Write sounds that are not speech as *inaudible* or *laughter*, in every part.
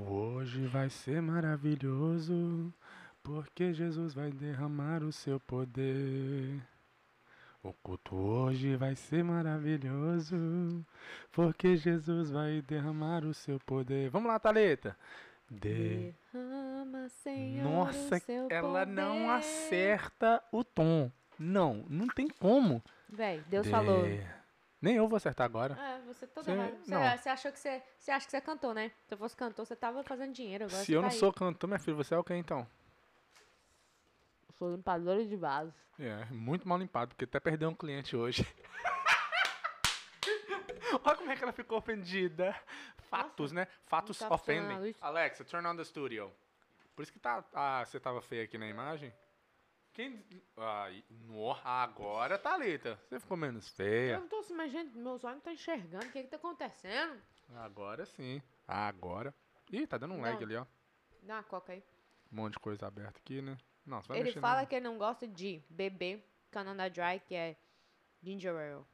hoje vai ser maravilhoso, porque Jesus vai derramar o seu poder. O culto hoje vai ser maravilhoso, porque Jesus vai derramar o seu poder. Vamos lá, Thalita. De... Derrama, Senhor, Nossa, ela não poder. acerta o tom. Não, não tem como. Véi, Deus De- falou. Nem eu vou acertar agora. É, você todo Cê- errado. Você, não. você achou que você. Você acha que você cantou, né? Se eu fosse cantor, você tava fazendo dinheiro. Agora Se eu tá não aí. sou cantor, minha filha, você é o que então? Sou limpadora de vasos. É, muito mal limpado, porque até perdeu um cliente hoje. *laughs* Olha como é que ela ficou ofendida. Fatos, né? Fatos tá ofendem. Alexa, turn on the studio. Por isso que tá. Ah, você tava feia aqui na imagem? Quem. Ah, no, agora, Thalita. Você ficou menos Eu feia. não tô se imaginando, meus olhos não estão enxergando. O que que tá acontecendo? Agora sim. Agora. Ih, tá dando um lag Não. ali, ó. Dá uma coca aí. Um monte de coisa aberta aqui, né? Não, você vai ele fala no- que ele não gosta de beber Canada Dry, que é ginger ale.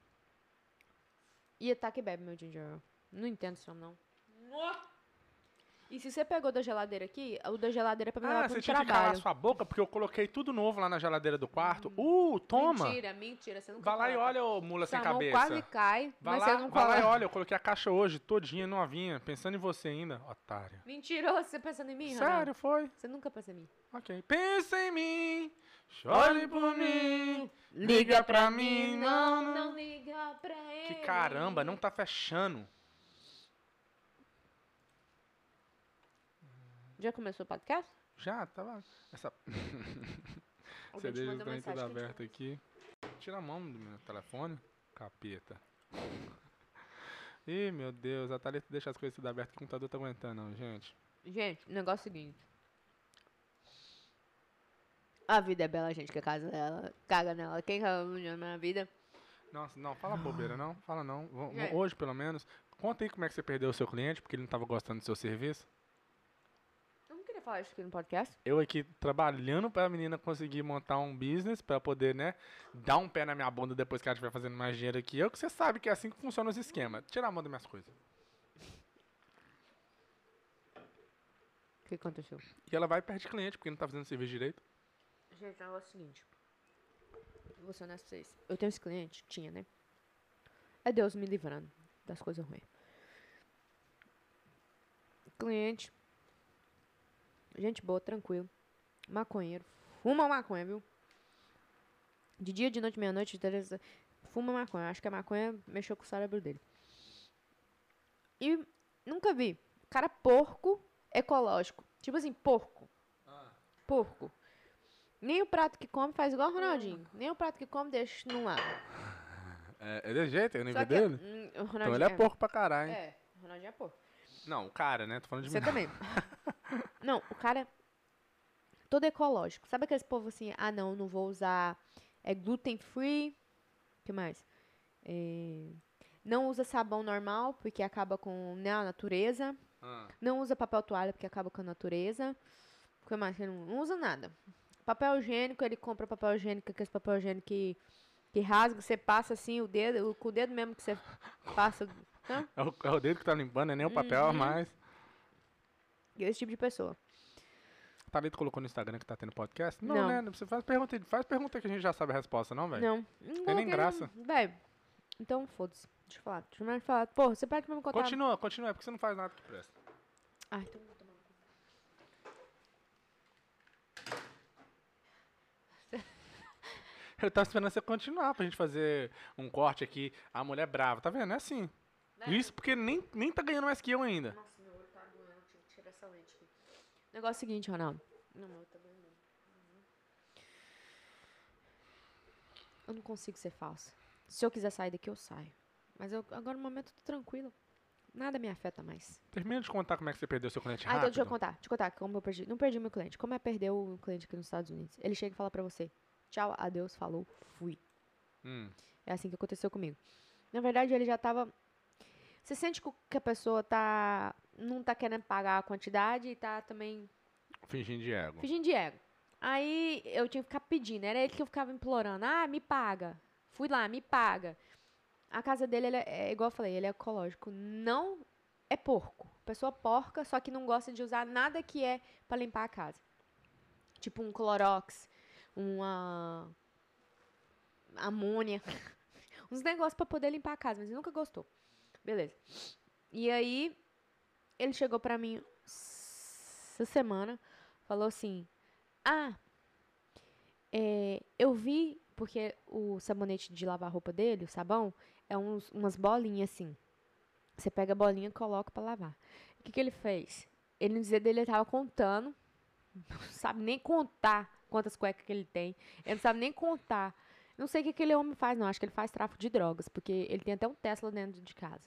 E tá que bebe meu ginger ale. Não entendo isso não. E se você pegou da geladeira aqui, o da geladeira é pra me levar Ah, pro você tinha que calar trabalho. sua boca, porque eu coloquei tudo novo lá na geladeira do quarto. Uh, toma! Mentira, mentira. Você nunca Vai lá e olha, ô mula sem mão cabeça. quase cai, Vai mas lá, você não vai lá e olha, eu coloquei a caixa hoje, todinha, novinha, pensando em você ainda, otário. Mentiroso, você pensando em mim? Sério, foi? Você nunca pensa em mim. Ok. Pensa em mim, chore por mim, liga pra mim, não, não. Não liga pra ele. Que caramba, não tá fechando. Já começou o podcast? Já, tava. Essa. *laughs* Deixa o mandou trem mensagem tudo que aberto aqui. Tira a mão do meu telefone, capeta. *laughs* Ih, meu Deus, a Thalita deixa as coisas tudo abertas, o computador tá aguentando, não, gente. Gente, o negócio é o seguinte. A vida é bela, gente, que a casa dela caga nela. Quem caga na minha vida? Nossa, não, fala bobeira, não. Fala não. É. Hoje, pelo menos. Conta aí como é que você perdeu o seu cliente, porque ele não tava gostando do seu serviço. Falar isso aqui no podcast. Eu aqui trabalhando pra menina conseguir montar um business, pra poder, né, dar um pé na minha bunda depois que ela estiver fazendo mais dinheiro aqui. Eu que você sabe que é assim que funciona os esquemas. Tirar a mão das minhas coisas. O que aconteceu? E ela vai e perde cliente, porque não tá fazendo serviço direito. Gente, o negócio é o seguinte. Eu vou ser honesto pra vocês. Eu tenho esse cliente, tinha, né? É Deus me livrando das coisas ruins. Cliente. Gente boa, tranquilo. Maconheiro. Fuma maconha, viu? De dia, de noite, meia-noite, Teresa. Fuma maconha. Acho que a maconha mexeu com o cérebro dele. E nunca vi. Cara porco ecológico. Tipo assim, porco. Porco. Nem o prato que come faz igual o Ronaldinho. Nem o prato que come deixa no lado. *laughs* É, é de jeito, é o nível Só que, dele? hum, o Então ele é porco pra caralho. hein? É, o Ronaldinho é porco. Não, o cara, né? Tô falando de Você mim. também. *laughs* não, o cara é todo ecológico. Sabe aqueles povo assim, ah não, não vou usar é gluten free. que mais? É, não usa sabão normal, porque acaba com né, a natureza. Ah, Não usa papel toalha, porque acaba com a natureza. O que mais? Ele não, usa nada. Papel higiênico, ele compra papel higiênico, aquele papel higiênico que, que rasga, você passa assim o dedo, o- com o dedo mesmo que você passa. *laughs* É, o, é o dedo que tá limpando, é nem o papel Uhum. mais. Esse tipo de pessoa. A Thalita colocou no Instagram que tá tendo podcast? Não, Não. né? Você faz pergunta, faz pergunta que a gente já sabe a resposta, não, velho? Não. Não nem coloquei, graça. Véi, então foda-se. Deixa eu falar. Deixa eu falar. Pô, você pede pra me contar. Continua, continua, é porque você não faz nada que presta. Ah, então eu vou tomar. *laughs* Eu tava esperando você continuar pra gente fazer um corte aqui. A mulher brava, tá vendo? É assim. Isso porque nem, nem tá ganhando mais que eu ainda. Nossa, meu olho tá doendo. Tive que tirar essa lente aqui. O negócio é o seguinte, Ronaldo. Não, olho tá doendo. Uhum. Eu não consigo ser falsa. Se eu quiser sair daqui, eu saio. Mas eu, agora no momento eu tô tranquila. Nada me afeta mais. Termina de contar como é que você perdeu seu cliente Ah, então rápido. deixa eu contar. Deixa eu contar como eu perdi. Não perdi meu cliente. Como é perder o cliente aqui nos Estados Unidos? Ele chega e fala pra você: tchau, adeus, falou, fui. Hum, É assim que aconteceu comigo. Na verdade, ele já tava. Você sente que a pessoa tá. Não tá querendo pagar a quantidade e tá também fingindo de ego. fingindo de ego. Aí eu tinha que ficar pedindo. Era ele que eu ficava implorando. Ah, me paga. Fui lá, me paga. A casa dele, ele é, é igual eu falei, ele é ecológico. Não é porco. pessoa porca, só que não gosta de usar nada que é pra limpar a casa. Tipo um Clorox, uma amônia, *laughs* uns negócios pra poder limpar a casa, mas ele nunca gostou. Beleza. E aí, ele chegou pra mim essa semana, falou assim: Ah, é, eu vi, porque o sabonete de lavar roupa dele, o sabão, é uns, umas bolinhas assim. Você pega a bolinha e coloca pra lavar. O que, que ele fez? Ele no dizer dele, ele tava contando, *laughs* não sabe nem contar quantas cuecas que ele tem, ele não sabe nem contar. Não sei o que aquele homem faz, não. Acho que ele faz tráfico de drogas, porque ele tem até um Tesla dentro de casa.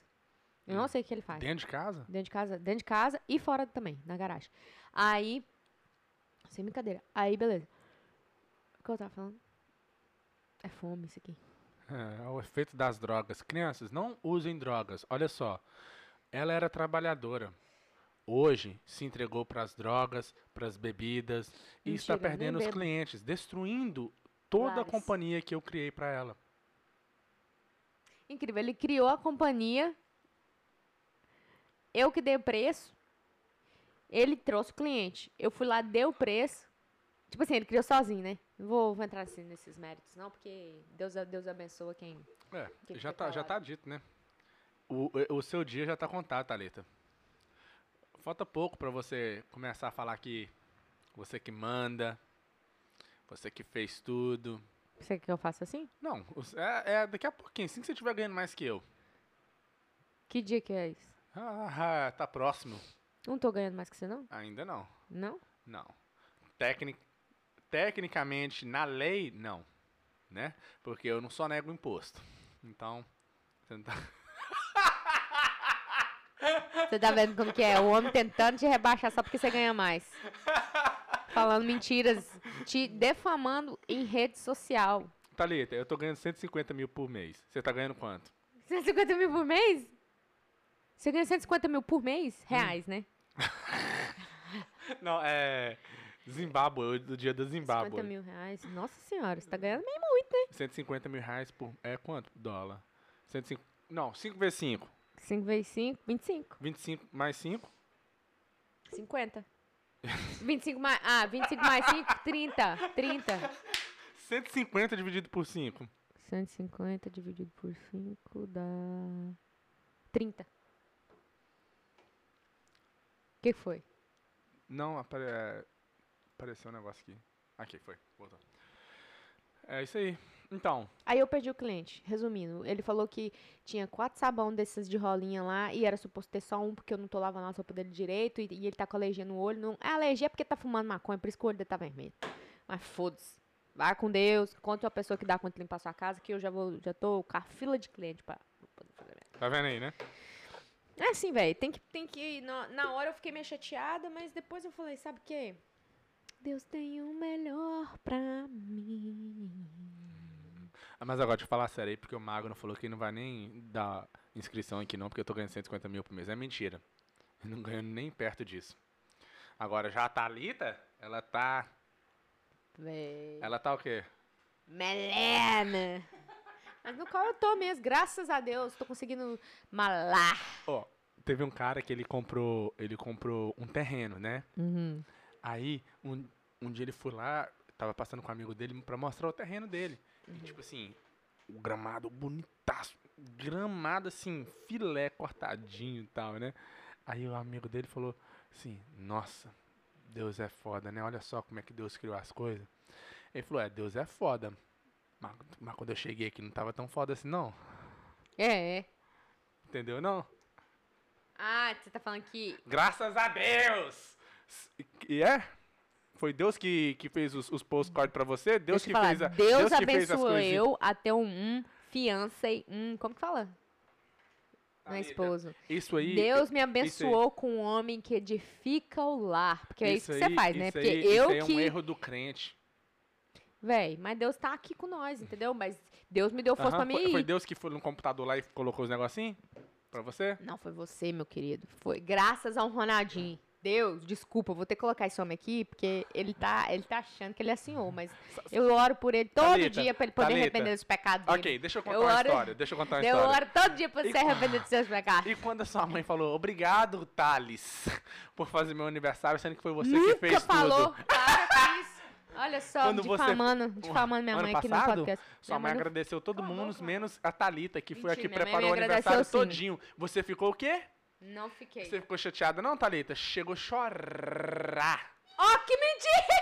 Eu não Hum. sei o que ele faz. Dentro de casa? Dentro de casa, dentro de casa e fora também, na garagem. Aí, sem brincadeira. Aí, beleza. O que eu tava falando? É fome isso aqui. É, é o efeito das drogas. Crianças, não usem drogas. Olha só, ela era trabalhadora. Hoje se entregou para as drogas, para as bebidas e está Mentira, nem perdendo os clientes, destruindo toda a Vários. companhia que eu criei para ela. Incrível. Ele criou a companhia. Eu que dei o preço. Ele trouxe o cliente. Eu fui lá, dei o preço. Tipo assim, ele criou sozinho, né? Não vou, vou entrar assim nesses méritos, não, porque Deus, Deus abençoa quem. É, Que já tá, já tá dito, né? O, o seu dia já tá contado, Thalita. Falta pouco para você começar a falar que você que manda, você que fez tudo. Você quer que eu faça assim? Não, é, é daqui a pouquinho, assim que você estiver ganhando mais que eu. Que dia que é isso? Ah, tá próximo. Não tô ganhando mais que você, não? Ainda não. Não? Não. Tecnic, tecnicamente, na lei, não. Né? Porque eu não só nego imposto. Então, você não tá... *laughs* Você tá vendo como que é? O homem tentando te rebaixar só porque você ganha mais. Falando mentiras, te defamando em rede social. Thalita, eu tô ganhando 150 mil por mês. Você tá ganhando quanto? 150 mil por mês? Você ganha 150 mil por mês? Reais, né? *laughs* Não, é. Zimbábue, o do dia da 50 Zimbábue. mil reais. Nossa senhora, você tá ganhando bem muito, né? 150 mil reais por. É quanto? Dólar. 105, não, 5 vezes 5. 5 vezes 5, 25. 25 mais 5. 50. 25 mais. Ah, 25 mais 5, 30. 30. 150 dividido por 5. 150 dividido por 5 dá. 30. Que foi? Não, apare... é, apareceu um negócio aqui. Aqui, foi. Voltou. É isso aí. Então, Aí eu perdi o cliente. Resumindo, ele falou que tinha quatro sabão desses de rolinha lá e era suposto ter só um porque eu não tô lavando a sopa dele direito e, e ele tá com alergia no olho. Não, é alergia porque tá fumando maconha, por isso que o olho dele tá vermelho. Mas foda-se. Vai com Deus, conta uma pessoa que dá conta de limpar sua casa que eu já vou, já tô com a fila de cliente pra fazer merda. tá vendo aí, né? É assim, velho, tem que, tem que, na, na hora eu fiquei meio chateada, mas depois eu falei, sabe o quê? Deus tem o melhor pra mim. Ah, Mas agora, deixa eu falar sério aí, porque o Magno falou que não vai nem dar inscrição aqui não, porque eu tô ganhando 150 mil por mês. É mentira. Eu não ganho nem perto disso. Agora, já a Thalita, ela tá... Véi. Ela tá o quê? Melena. Mas no qual eu tô mesmo, graças a Deus, tô conseguindo malar. Ó, teve um cara que ele comprou, ele comprou um terreno, né? Uhum. Aí, um, um dia ele foi lá, tava passando com um amigo dele pra mostrar o terreno dele. E, tipo assim, o gramado bonitaço. Gramado, assim, filé cortadinho e tal, né? Aí o amigo dele falou assim, nossa, Deus é foda, né? Olha só como é que Deus criou as coisas. Ele falou, é, Deus é foda. Mas, mas quando eu cheguei aqui não tava tão foda assim, não. É, é. Entendeu, não? Ah, você tá falando que. Graças a Deus! E é? Foi Deus que, que fez os, os postcards pra você? Deus que falar, fez a, Deus, que fez as abençoou eu a ter um, um fiancé, um. Como que fala? Meu Thalita, esposo. Isso aí. Deus me abençoou com um homem que edifica o lar. Porque é isso que você aí- faz, né? Porque aí- eu isso aí é um que. erro do crente. Véi, mas Deus tá aqui com nós, entendeu? Mas Deus me deu força Aham, pra mim foi, foi. Deus que foi no computador lá e colocou os negocinhos pra você? Não foi você, meu querido. Foi graças ao Ronaldinho. Deus, desculpa, eu vou ter que colocar esse homem aqui, porque ele tá, ele tá achando que ele é senhor, mas eu oro por ele todo Thalita, dia pra ele poder Thalita. arrepender dos pecados dele. Ok, deixa eu contar Eu uma oro- história. Deixa eu contar uma Eu história. oro todo dia pra você qu- arrepender dos seus pecados. E quando a sua mãe falou, obrigado, Thales, por fazer meu aniversário, sendo que foi você Nunca que fez falou. tudo. Com isso. Olha só, Quando você- difamando, difamando minha Ano mãe aqui no passado, podcast. Sua mãe agradeceu todo mundo, boca. menos a Thalita, que foi Mentira, minha mãe preparou o me aniversário sim. todinho. Você ficou o quê? Não fiquei. Você ficou chateada não, Thalita? Chegou a chorar. Ó, que mentira!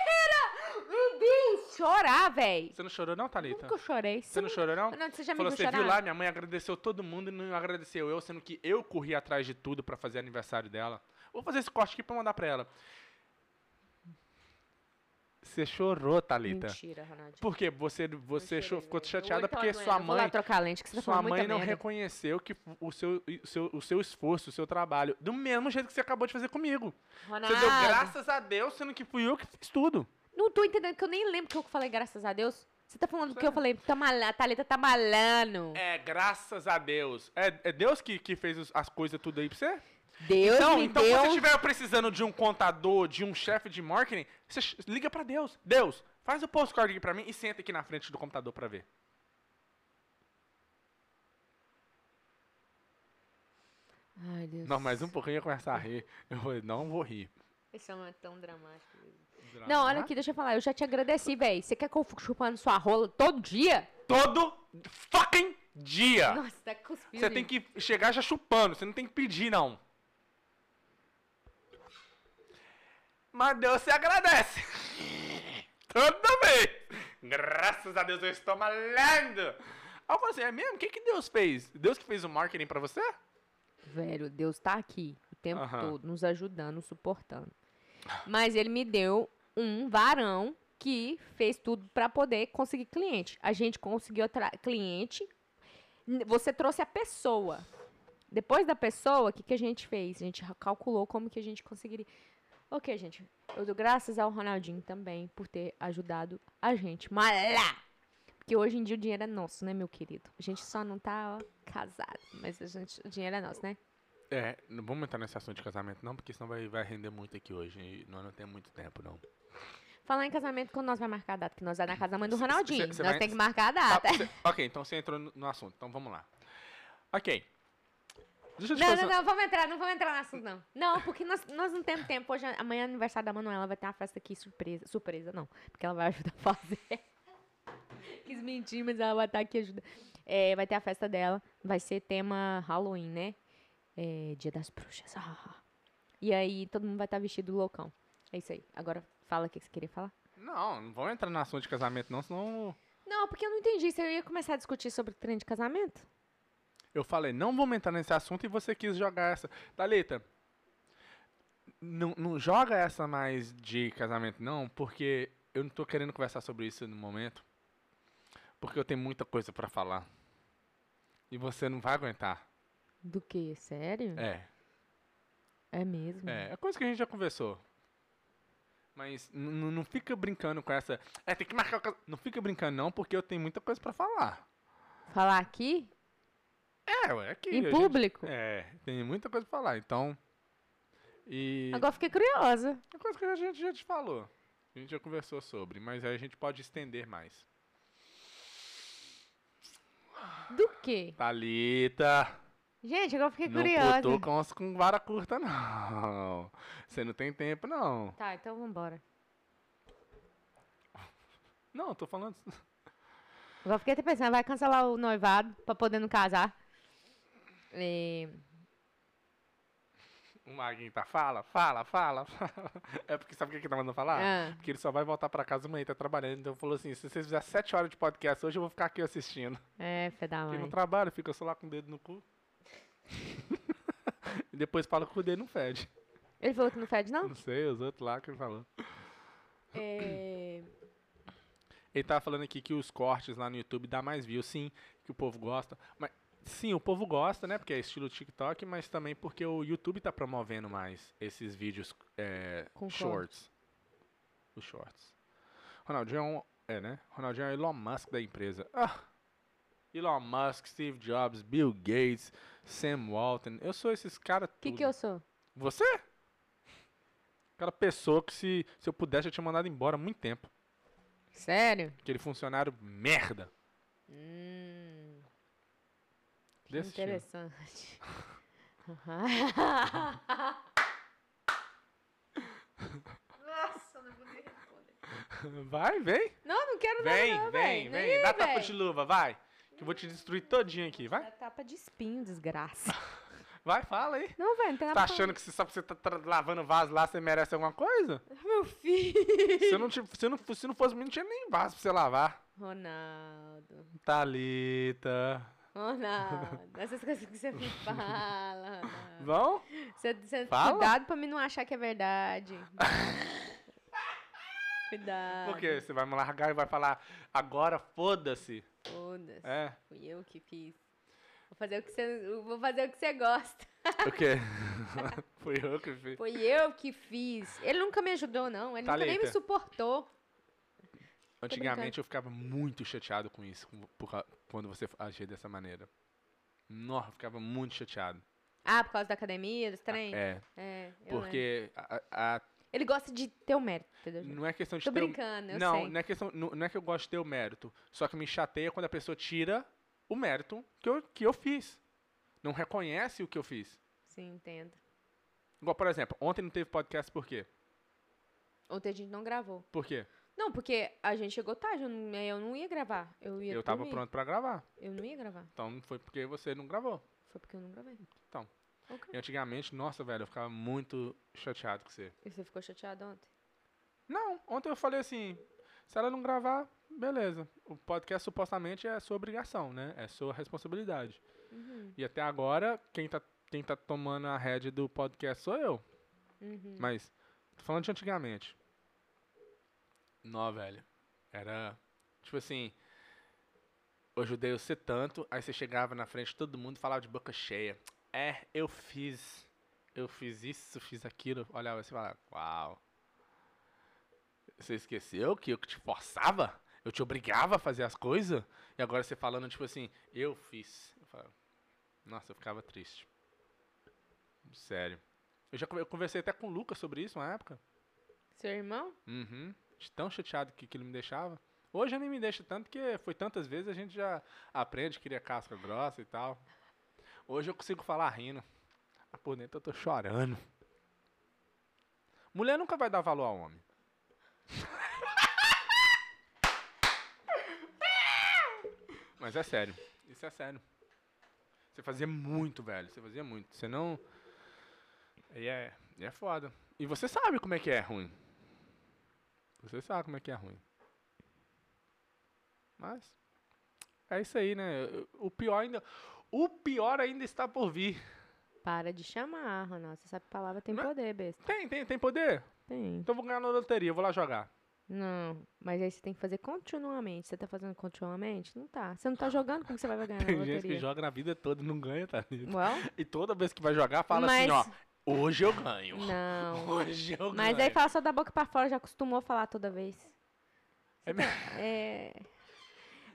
Meu Deus, chorar, véi. Você não chorou não, Thalita? Nunca chorei. Você não chorou não? Não, você já me Falou, viu você chorar? viu lá, minha mãe agradeceu todo mundo e não agradeceu eu, sendo que eu corri atrás de tudo pra fazer aniversário dela. Vou fazer esse corte aqui pra mandar pra ela. Você chorou, Thalita. Mentira, Ronaldinho. Por quê? Você, você Mentira, cho- ficou chateada porque sua Eu Vou lá mãe, trocar lente, que você tá sua mãe não merda. reconheceu que o seu, o, seu, o seu esforço, o seu trabalho, do mesmo jeito que você acabou de fazer comigo. Ronaldo, Você deu graças a Deus, sendo que fui eu que fiz tudo. não tô entendendo, que eu nem lembro que eu falei graças a Deus. Você tá falando que eu falei, tá malando, a Thalita tá malando. É, graças a Deus. É, é Deus que, que fez as coisas tudo aí pra você? Deus então, me então deu... quando você estiver precisando de um contador, de um chefe de marketing, você liga pra Deus. Deus, faz o postcard aqui pra mim e senta aqui na frente do computador pra ver. Ai, Deus. Não, mais um pouquinho eu ia começar a rir. Eu falei, não vou rir. Esse homem é tão dramático. Não, olha aqui, deixa eu falar. Eu já te agradeci, véi. Você quer que eu fique chupando sua rola todo dia? Todo fucking dia. Nossa, tá cuspindo. Você tem que chegar já chupando, você não tem que pedir, não. Mas Deus se agradece. *laughs* Toda vez. Graças a Deus eu estou malando. Aí eu falei assim, é mesmo? O que, que Deus fez? Deus que fez o marketing pra você? Velho, Deus tá aqui o tempo todo, nos ajudando, nos suportando. Mas ele me deu um varão que fez tudo pra poder conseguir cliente. A gente conseguiu cliente. Você trouxe a pessoa. Depois da pessoa, o que, que a gente fez? A gente calculou como que a gente conseguiria. Ok, gente. Eu dou graças ao Ronaldinho também por ter ajudado a gente. Mas lá! Porque hoje em dia o dinheiro é nosso, né, meu querido? A gente só não tá ó, casado, mas a gente, o dinheiro é nosso, né? É, não vamos entrar nesse assunto de casamento não, porque senão vai, vai render muito aqui hoje e nós não temos muito tempo, não. Falar em casamento, quando nós vamos marcar a data? Que nós vamos na casa da mãe do Cê- Ronaldinho. cê- cê nós vai- temos que marcar a Tá, data. você- ok, então você entrou no, no assunto, então vamos lá. Ok. Deixa eu te Não, fazer... não, não, vamos entrar, não vamos entrar no assunto, não. Não, porque nós, nós não temos tempo. Hoje, amanhã é aniversário da Manuela, vai ter uma festa aqui surpresa. Surpresa, não. Porque ela vai ajudar a fazer. *laughs* Quis mentir, mas ela vai estar aqui ajudando. É, vai ter a festa dela. Vai ser tema Halloween, né? É, Dia das Bruxas. Ah. E aí, todo mundo vai estar vestido loucão. É isso aí. Agora, fala o que você queria falar. Não, não vamos entrar no assunto de casamento não, senão... Não, porque eu não entendi. Você ia começar a discutir sobre trem de casamento? Eu falei, não vamos entrar nesse assunto e você quis jogar essa. Thalita, não, não joga essa mais de casamento, não, porque eu não tô querendo conversar sobre isso no momento. Porque eu tenho muita coisa pra falar. E você não vai aguentar. Do que? Sério? É, É mesmo? é. É coisa que a gente já conversou. Mas não fica brincando com essa. É, tem que marcar o cas- Não fica brincando, não, porque eu tenho muita coisa pra falar. Falar aqui? É, ué, aqui. em gente- público? É, tem muita coisa pra falar, então. E. Agora fiquei curiosa. É coisa que a gente já te falou. A gente já conversou sobre, mas aí a gente pode estender mais. Do quê? Thalita, Gente, agora fiquei não curiosa. cutuca uns com vara curta, não. Você não tem tempo, não. Tá, então vambora. Não, tô falando. Agora fiquei até pensando, vai cancelar o noivado pra poder não casar. É, O Maguinho tá, fala, fala, fala, fala. *laughs* É porque sabe o que que tá mandando falar? ah, Porque ele só vai voltar pra casa amanhã, tá trabalhando. Então falou assim: se vocês fizerem sete horas de podcast hoje, eu vou ficar aqui assistindo. é, fé da Porque não mãe. trabalha, fica só lá com o dedo no cu. *laughs* e depois fala que o dedo não fede. Ele falou que não fede, não? Não sei, os outros lá que ele falou. É... Ele tava falando aqui que os cortes lá no YouTube dá mais views, sim, que o povo gosta. Mas sim, o povo gosta, né? Porque é estilo TikTok, mas também porque o YouTube tá promovendo mais esses vídeos é, shorts. Os shorts. Ronaldinho é um. É, né? Ronaldinho é o Elon Musk da empresa. Ah! Elon Musk, Steve Jobs, Bill Gates, Sam Walton. Eu sou esses caras O que tudo. que eu sou? Você? Aquela pessoa que se, se eu pudesse eu tinha mandado embora há muito tempo. Sério? Aquele funcionário merda. Hum, Desse tipo. interessante. Nossa, não vou nem responder. Vai, vem. Não, não quero Vem, nada, não, vem, vem. Ih, Dá tapa de luva, vai. Que eu vou te destruir todinho aqui, vai. Dá tapa de espinho, desgraça. *laughs* Vai, fala aí. Não, velho, não tem nada Tá achando que você, só porque você tá tra- lavando vaso lá, você merece alguma coisa? Meu filho. Se não, tiv- se não, se não fosse mim, não tinha nem vaso pra você lavar. Ronaldo. Thalita. Ronaldo. Essas coisas que você me *laughs* fala. Ronaldo. Vão? Você, você, Fala. cuidado pra mim não achar que é verdade. *laughs* cuidado. Por quê? Você vai me largar e vai falar, agora foda-se. Foda-se. É. Fui eu que fiz. Vou fazer o que você, vou fazer o que você gosta. O quê? *laughs* Fui eu que fiz. Foi eu que fiz. Ele nunca me ajudou, não. Ele nunca nem me suportou. Antigamente eu ficava muito chateado com isso, por quando você agia dessa maneira. Nossa, eu ficava muito chateado. Ah, por causa da academia, dos treinos? É, É, porque a- a- Ele gosta de ter o mérito, entendeu? não é questão de Tô ter o- brincando, eu não, sei. não é questão, não, não é que eu gosto de ter o mérito, só que me chateia quando a pessoa tira o mérito que eu, que eu fiz. Não reconhece o que eu fiz. Sim, entendo. Igual, por exemplo, ontem não teve podcast por quê? Ontem a gente não gravou. Por quê? Não, porque a gente chegou tarde, eu não, eu não ia gravar. Eu ia eu tava dormir. pronto pra gravar. Eu não ia gravar. Então não foi porque você não gravou. Foi porque eu não gravei. Então. Ok. E antigamente, nossa, velho, eu ficava muito chateado com você. E você ficou chateado ontem? Não, ontem eu falei assim, se ela não gravar, beleza. O podcast supostamente é sua obrigação, né? É sua responsabilidade. Uhum. E até agora, quem tá, quem tá tomando a rédea do podcast sou eu. Uhum. Mas, tô falando de antigamente. Não, velho. Era, tipo assim, eu ajudei você tanto, aí você chegava na frente de todo mundo e falava de boca cheia. É, eu fiz. Eu fiz isso, fiz aquilo. Olhava assim e falava, uau. Você esqueceu que eu te forçava? Eu te obrigava a fazer as coisas? E agora você falando, tipo assim, eu fiz. Eu falava, nossa, eu ficava triste. Sério. Eu já eu conversei até com o Lucas sobre isso uma época. Seu irmão? Uhum. Tão chateado que, ele me deixava. Hoje nem me deixa tanto, porque foi tantas vezes a gente já aprende, cria casca grossa e tal. Hoje eu consigo falar rindo. Mas por dentro eu tô chorando. Mulher nunca vai dar valor ao homem. *laughs* Mas é sério. Isso é sério. Você fazia muito, velho. Você fazia muito. Você não. E é, e é foda. E você sabe como é que é ruim. Você sabe como é que é ruim. Mas. É isso aí, né? O pior ainda. O pior ainda está por vir. Para de chamar, Ronaldo. Você sabe que palavra tem Não é- poder, besta. Tem, tem, tem poder? Tem. Então eu vou ganhar na loteria, eu vou lá jogar. Não, mas aí você tem que fazer continuamente. Você tá fazendo continuamente? Não tá. Você não tá jogando, como você vai ganhar na *laughs* Tem loteria? gente que joga na vida toda e não ganha, tá? Well, E toda vez que vai jogar, fala Mas- assim, ó. Hoje eu ganho. não. *laughs* Hoje eu ganho. Mas aí fala só da boca pra fora, já acostumou a falar toda vez. É tá- É.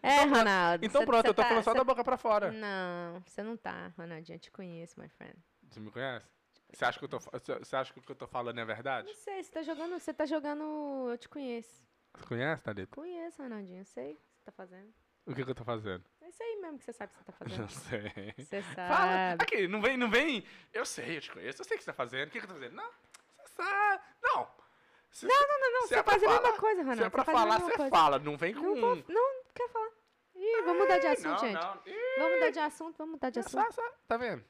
É, Ronaldo. Então cê- pronto, cê eu tô tá- falando só cê- da boca pra fora. Não, você não tá, Ronaldinho. Eu te conheço, my friend. Você me conhece? Você acha que eu tô, você acha que o que eu tô falando é verdade? Não sei, você tá jogando. Você tá jogando. Eu te conheço. Você conhece, Thalita? Conheço, Ronaldinho. Eu sei o que você tá fazendo. O que, que eu tô fazendo? É isso aí mesmo que você sabe que você tá *laughs* fazendo. Não sei. Você Fala. sabe. Aqui, não vem, não vem. Eu sei, eu te conheço, eu sei o que você tá fazendo. O que, que eu tô fazendo? Não, você sabe. Não. Se- Não, não, não. se Você é faz a mesma falar- coisa, Se Ronaldo. é pra falar, você fala. Não vem com. Não, vou, não, não quero falar. Ih, vamos mudar de assunto, não, gente. Não, Ih, Vamos mudar de assunto, vamos mudar de é assunto. só- tá vendo?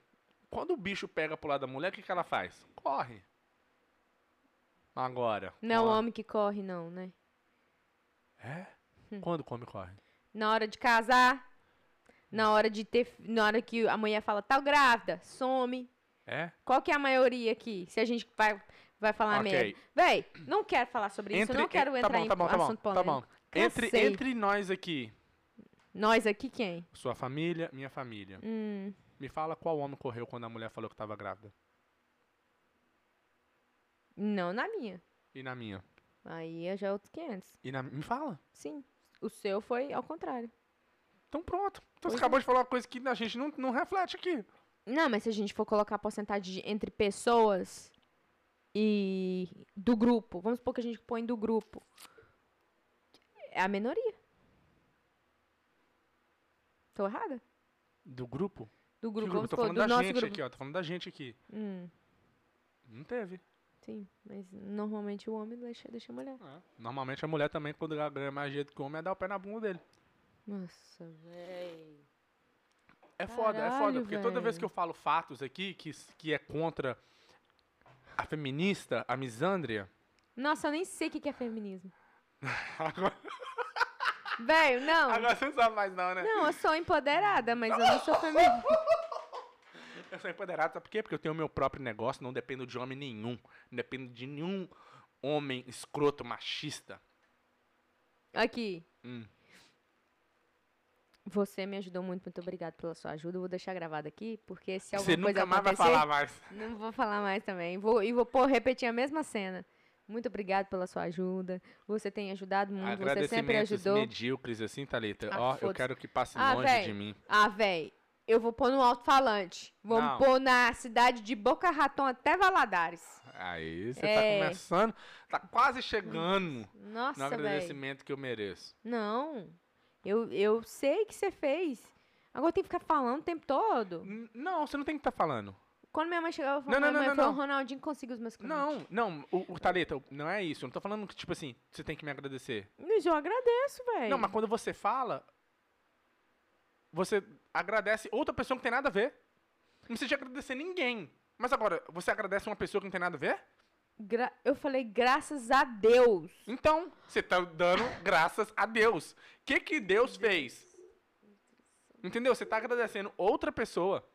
Quando o bicho pega pro lado da mulher, o que, que ela faz? Corre. Agora. Não é o homem que corre, não, né? É? Hum. Quando come, corre. Na hora de casar, na hora de ter. Na hora que a mulher fala, tá grávida, some. É? Qual que é a maioria aqui? Se a gente vai, vai falar Ok. merda. Véi, não quero falar sobre isso. eu não quero tá entrar bom, em tá bom, tá bom, assunto tá bom. Entre, entre nós aqui, Nós aqui quem? sua família, minha família, Hum, me fala qual homem correu quando a mulher falou que tava grávida. não na minha. E na minha? Aí é já outros 500. E na Me fala. Sim. O seu foi ao contrário. Então pronto. Então você é. acabou de falar uma coisa que a gente não, não reflete aqui. Não, mas se a gente for colocar a porcentagem de- entre pessoas e que. Do grupo. Vamos supor que a gente põe do grupo. É a minoria. Tô errada? Do grupo? Do Que grupo, grupo? vamos Tô falando do da gente grupo. aqui, ó. Tô falando da gente aqui. Hum, Não teve. sim, mas normalmente o homem deixa, deixa a mulher. É. Normalmente a mulher também, quando ela ganha mais jeito que o homem, é dar o pé na bunda dele. Nossa, véi. É foda, é foda. Caralho, Porque toda vez velho. que eu falo fatos aqui, que, que é contra a feminista, a misândria. Nossa, eu nem sei o que é feminismo. *laughs* Agora, Velho, não. agora você não sabe mais, não, né? Não, eu sou empoderada, mas eu não sou feminista. *laughs* Eu sou empoderado, sabe por quê? Porque eu tenho o meu próprio negócio, não dependo de homem nenhum. Não dependo de nenhum homem escroto, machista. Aqui. Hum. Você me ajudou muito, muito obrigado pela sua ajuda. Eu vou deixar gravado aqui, porque se Você alguma coisa nunca mais vai acontecer, falar mais. não vou falar mais também. Vou, e vou pôr, repetir a mesma cena. Muito obrigado pela sua ajuda. Você tem ajudado muito, você sempre ajudou. medíocres, assim, Thalita. Ah, Ó, eu foda-se. quero que passe Ah, longe véi. de mim. Ah, véi, eu vou pôr no alto-falante. Vamos Não. pôr na cidade de Boca Raton até Valadares. Aí você É. tá começando, tá quase chegando no Nossa, velho. agradecimento que eu mereço. Não. Eu, eu sei que você fez. Agora tem que ficar falando o tempo todo. N- Não, você não tem que estar falando. Quando minha mãe chegava, eu Não, falava, não, não, mãe, não, não. o Ronaldinho que conseguiu os meus convites. Não, não, o, o Thalita, não é isso. Eu não tô falando que, tipo assim, você tem que me agradecer. Mas eu agradeço, velho. Não, mas quando você fala, você agradece outra pessoa que não tem nada a ver. Não precisa de agradecer ninguém. Mas agora, você agradece uma pessoa que não tem nada a ver? Gra- eu falei, graças a Deus. Então, você tá dando *laughs* graças a Deus. O que que Deus fez? Entendeu? Você tá agradecendo outra pessoa.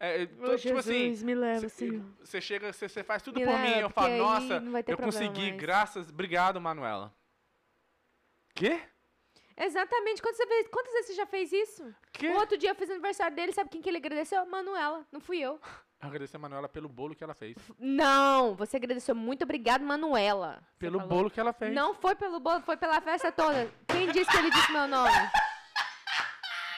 É, tô- tipo assim, me leva, Cê- Você chega, você faz tudo Me por leva, mim, eu falo, nossa, eu consegui, mais." graças, obrigado, Manuela. Quê? Exatamente. Quantas vezes, quantas vezes você já fez isso? O outro dia eu fiz aniversário dele, sabe quem que ele agradeceu? Manuela, não fui eu. *laughs* Agradecer a Manuela pelo bolo que ela fez. Não, você agradeceu. Muito obrigado, Manuela. Pelo falou. bolo que ela fez. Não foi pelo bolo, foi pela festa toda. Quem disse que ele disse meu nome?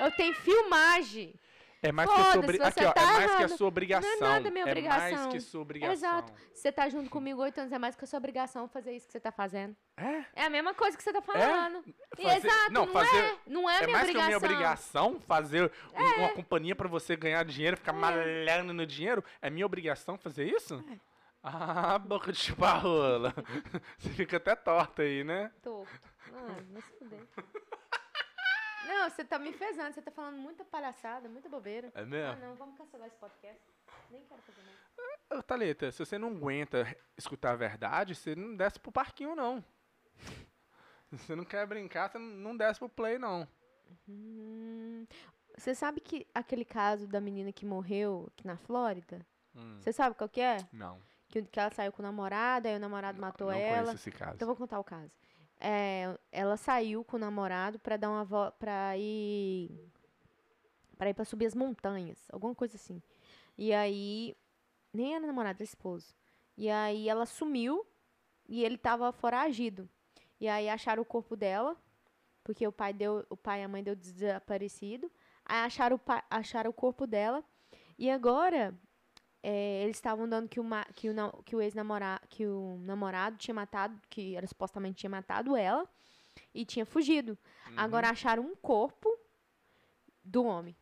Eu tenho filmagem. É mais que a sua Foda-se, obri- você Aqui, ó, tá é mais que a sua obrigação. Não é nada minha É mais obrigação. que sua obrigação. Exato. Você tá junto comigo oito anos, é mais que a sua obrigação fazer isso que você tá fazendo. É? É a mesma coisa que você tá falando. E Fazer- Exato, não, não, fazer- é. Não é, É minha mais que a obrigação. É. minha obrigação fazer um- uma companhia pra você ganhar dinheiro, ficar malhando no dinheiro? É minha obrigação fazer isso? É. Ah, boca de chupa-rola. *laughs* Você fica até torta aí, né? Tô. Ah, vai se fuder. Não, você tá me fezando, você tá falando muita palhaçada, muita bobeira. É Ah, mesmo? não, vamos cancelar esse podcast. Nem quero fazer mais. Thalita, se você não aguenta escutar a verdade, você não desce pro parquinho, não. Se *laughs* você não quer brincar, você não- não desce pro play, não. Hum, você sabe que aquele caso da menina que morreu aqui na Flórida? Hum, Você sabe qual que é? não. Que, que ela saiu com o namorado, aí o namorado matou não ela. conheço esse caso. Então eu vou contar o caso. É, ela saiu com o namorado pra dar uma volta, pra ir para ir para subir as montanhas, alguma coisa assim. E aí nem era namorado, era esposo. E aí ela sumiu e ele tava foragido. E aí acharam o corpo dela, porque o pai deu, o pai e a mãe deu desaparecido. Aí acharam o, acharam o corpo dela. E agora é, eles estavam dando que que o, que o ex-namorado, que o namorado tinha matado, que era supostamente tinha matado ela e tinha fugido. Uhum. Agora acharam um corpo do homem.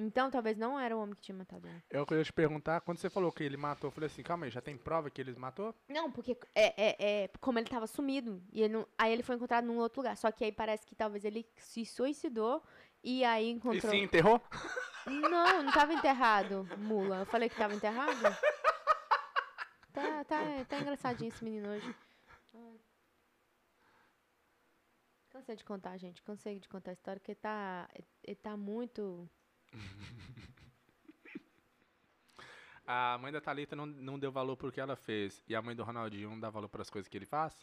Então talvez não era o homem que tinha matado ela. Eu queria te perguntar, quando você falou que ele matou, eu falei assim, calma aí, já tem prova que ele matou? Não, porque é, é, é como ele tava sumido. E ele não, aí ele foi encontrado num outro lugar. Só que aí parece que talvez ele se suicidou e aí E encontrou. se enterrou? Não, não tava enterrado, mula. Eu falei que tava enterrado? Tá, tá, tá engraçadinho esse menino hoje. Cansei de contar, gente. Cansei de contar a história, porque tá, ele tá muito. *laughs* A mãe da Thalita não, não deu valor pro que ela fez. E a mãe do Ronaldinho não dá valor pras coisas que ele faz?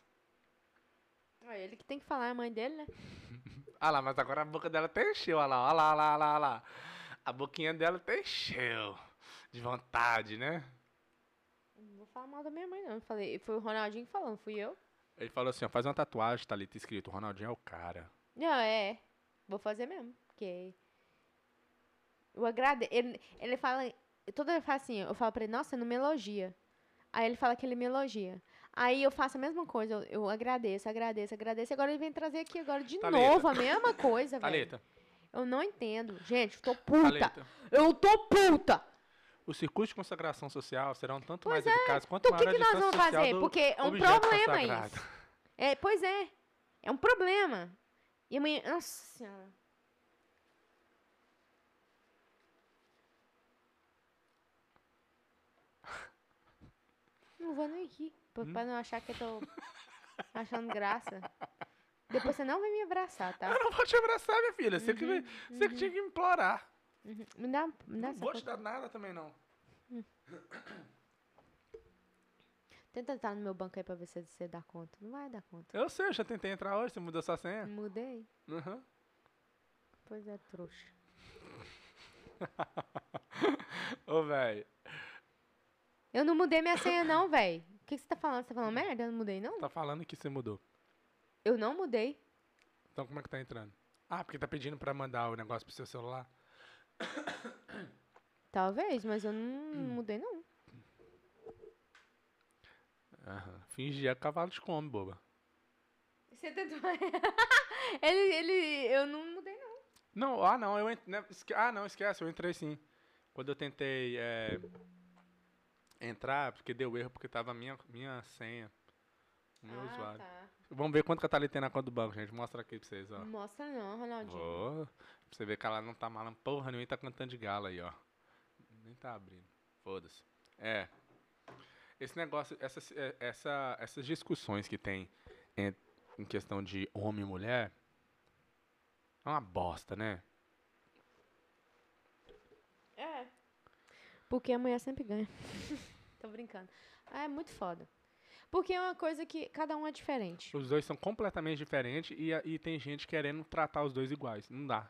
É ele que tem que falar, é a mãe dele, né? *laughs* Ah lá, mas agora a boca dela até encheu, olha lá, olha lá, olha lá, olha lá, olha. A boquinha dela até encheu. De vontade, né? Não vou falar mal da minha mãe, não. Falei, foi o Ronaldinho que falou, não fui eu. Ele falou assim, ó, faz uma tatuagem, Thalita, escrito, Ronaldinho é o cara. Não, é. Vou fazer mesmo. Porque. Eu agradeço. Ele, ele fala. Toda vez fala assim, eu falo pra ele, nossa, não me elogia. Aí ele fala que ele me elogia. Aí eu faço a mesma coisa, eu, eu agradeço, agradeço, agradeço. Agora ele vem trazer aqui agora de Thalita. novo a mesma coisa, velho. Thalita, Eu não entendo. Gente, eu tô puta. Thalita. Eu tô puta. Os circuitos de consagração social serão tanto Pois mais eficazes quanto Então o que, que nós vamos fazer? Porque é um problema consagrado. isso. É, pois é. É um problema. E amanhã. Nossa senhora. *laughs* Não vou nem rir. Pra, Hum? pra não achar que eu tô achando graça. Depois você não vai me abraçar, tá? Eu não vou te abraçar, minha filha. Você, que, Uhum, você que tinha que me implorar. Uhum. Me dá, me dá Não vou te coisa. dar nada também, não. Tenta entrar no meu banco aí pra ver se você dá conta. Não vai dar conta. Eu sei, eu já tentei entrar hoje. Você mudou sua senha? Mudei. Uhum. Pois é, trouxa. *laughs* Ô, velho. Eu não mudei minha senha, não, velho. O que, que você tá falando? Você tá falando merda? Eu não mudei, não? Tá falando que você mudou. Eu não mudei. Então como é que tá entrando? Ah, porque tá pedindo pra mandar o negócio pro seu celular. *coughs* Talvez, mas eu não Hum. mudei, não. Aham. Fingia cavalo de come, boba. Você tentou. *laughs* ele, ele. Eu não mudei, não. Não, ah não, eu ent... né, esque- Ah, não, esquece, eu entrei sim. Quando eu tentei é, entrar, porque deu erro, porque tava a minha, minha senha. O meu usuário. tá. Vamos ver quanto que a Thalita tem na conta do banco, gente. Mostra aqui pra vocês, ó. Mostra, não, Ronaldinho. Ó, pra você ver que ela não tá malando porra nenhuma e tá cantando de gala aí, ó. Nem tá abrindo. Foda-se. É. Esse negócio, essas, é, essa, essas discussões que tem em, em questão de homem e mulher é uma bosta, né? É. Porque a mulher sempre ganha. *laughs* Tô brincando. Ah, é muito foda. Porque é uma coisa que cada um é diferente. Os dois são completamente diferentes e, e tem gente querendo tratar os dois iguais. Não dá.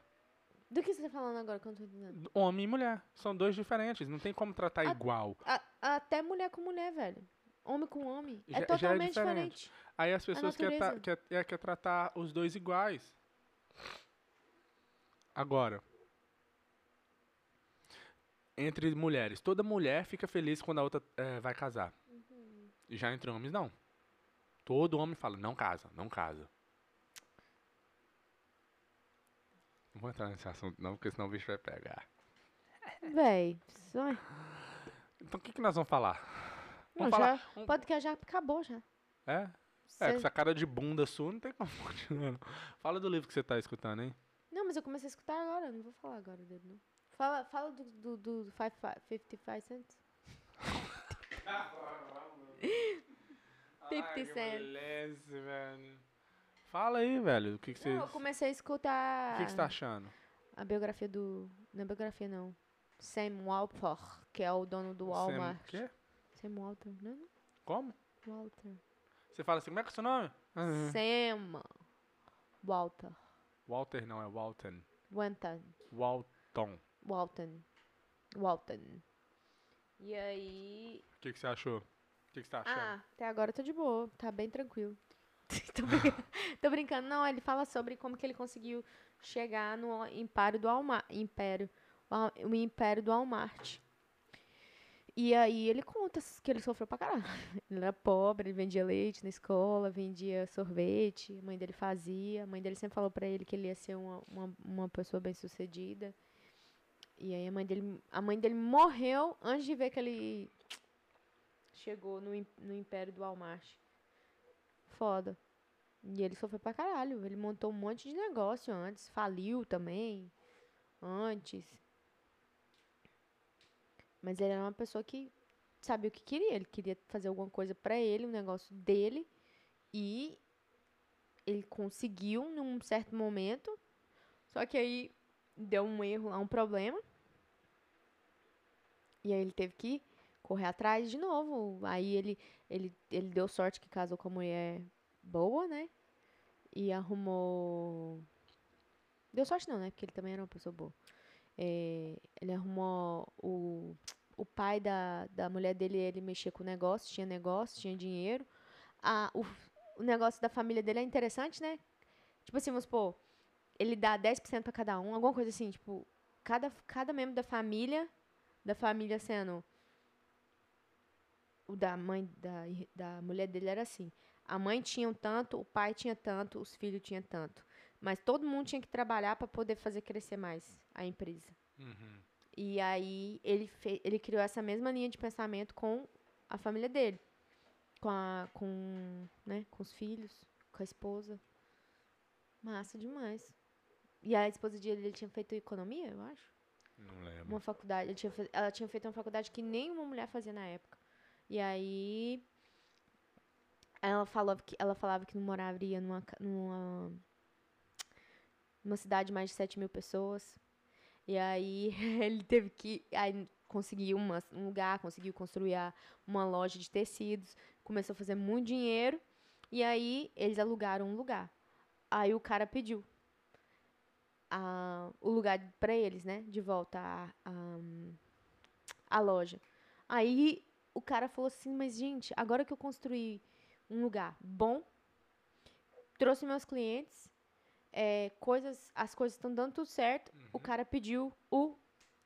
Do que você tá falando agora que eu não tô entendendo? Homem e mulher. São dois diferentes. Não tem como tratar A- igual. A- até mulher com mulher, velho. Homem com homem. Já- já é é totalmente diferente. diferente. Aí as pessoas querem natureza. quer, é, quer tratar os dois iguais. Agora, entre mulheres, toda mulher fica feliz quando a outra eh, vai casar. Uhum. E já entre homens, não. Todo homem fala, não casa, não casa. Não vou entrar nesse assunto não, porque senão o bicho vai pegar. Véi. Só... Então o que, que nós vamos falar? Não, Vamos falar. já, o podcast já acabou já. É? É, com essa cara de bunda sua, não tem como continuar. não. Fala do livro que você tá escutando, hein? Não, mas eu comecei a escutar agora, não vou falar agora dele, não. Fala, fala do, do, do five, five, 55 cents. 50 Cent. Beleza, velho. Fala aí, velho. O que, que você. Não, eu comecei a escutar O que, que você tá achando? a biografia do... Não é biografia, não. Sam Walter, que é o dono do Walmart. Você, quê? Sam Walter, né? Como? Walter. Você fala assim, como é que é o seu nome? Uhum. Sam Walter. Walter não, é Walton. Walton. Walton. Walton. Walton. E aí... O que, que você achou? O que, que você tá achando? Ah, até agora eu tô de boa, tá bem tranquilo. *laughs* tô, brincando, *laughs* tô brincando. Não, ele fala sobre como que ele conseguiu chegar no império do Walmart. Império. O império do Walmart. E aí ele conta que ele sofreu pra caralho. *laughs* Ele era pobre, ele vendia leite na escola, vendia sorvete, a mãe dele fazia. A mãe dele sempre falou pra ele que ele ia ser uma, uma, uma pessoa bem sucedida. E aí a mãe dele, a mãe dele morreu antes de ver que ele chegou no, no império do Walmart. Foda. E ele sofreu pra caralho. Ele montou um monte de negócio antes. Faliu também. Antes. Mas ele era uma pessoa que sabia o que queria. Ele queria fazer alguma coisa pra ele, um negócio dele. E ele conseguiu num certo momento. Só que aí deu um erro lá, um problema. E aí ele teve que correr atrás de novo. Aí ele, ele, ele deu sorte que casou com uma mulher boa, né? E arrumou. Deu sorte não, né? Porque ele também era uma pessoa boa. É, ele arrumou o, o pai da, da mulher dele, ele mexia com o negócio, tinha negócio, tinha dinheiro. A, o, o negócio da família dele é interessante, né? Tipo assim, vamos supor, ele dá 10% pra cada um, alguma coisa assim, tipo, cada, cada membro da família, da família sendo o da mãe da, da mulher dele era assim. A mãe tinha um tanto, o pai tinha tanto, os filhos tinham tanto. Mas todo mundo tinha que trabalhar para poder fazer crescer mais a empresa. Uhum. E aí ele, fe- ele criou essa mesma linha de pensamento com a família dele. Com, a, com, né, com os filhos, com a esposa. Massa demais. E a esposa dele ele tinha feito economia, eu acho. Não lembro. Uma faculdade. tinha ela tinha feito uma faculdade que nenhuma mulher fazia na época. E aí. Ela falava que, ela falava que não moraria numa, numa, numa cidade de mais de 7 mil pessoas. E aí *laughs* ele teve que. Aí conseguiu uma, um lugar, conseguiu construir uma loja de tecidos, começou a fazer muito dinheiro. E aí eles alugaram um lugar. Aí o cara pediu a, o lugar pra eles, né? De volta à a, a loja. Aí o cara falou assim, mas gente, agora que eu construí um lugar bom, trouxe meus clientes, é, coisas, as coisas estão dando tudo certo. O cara pediu o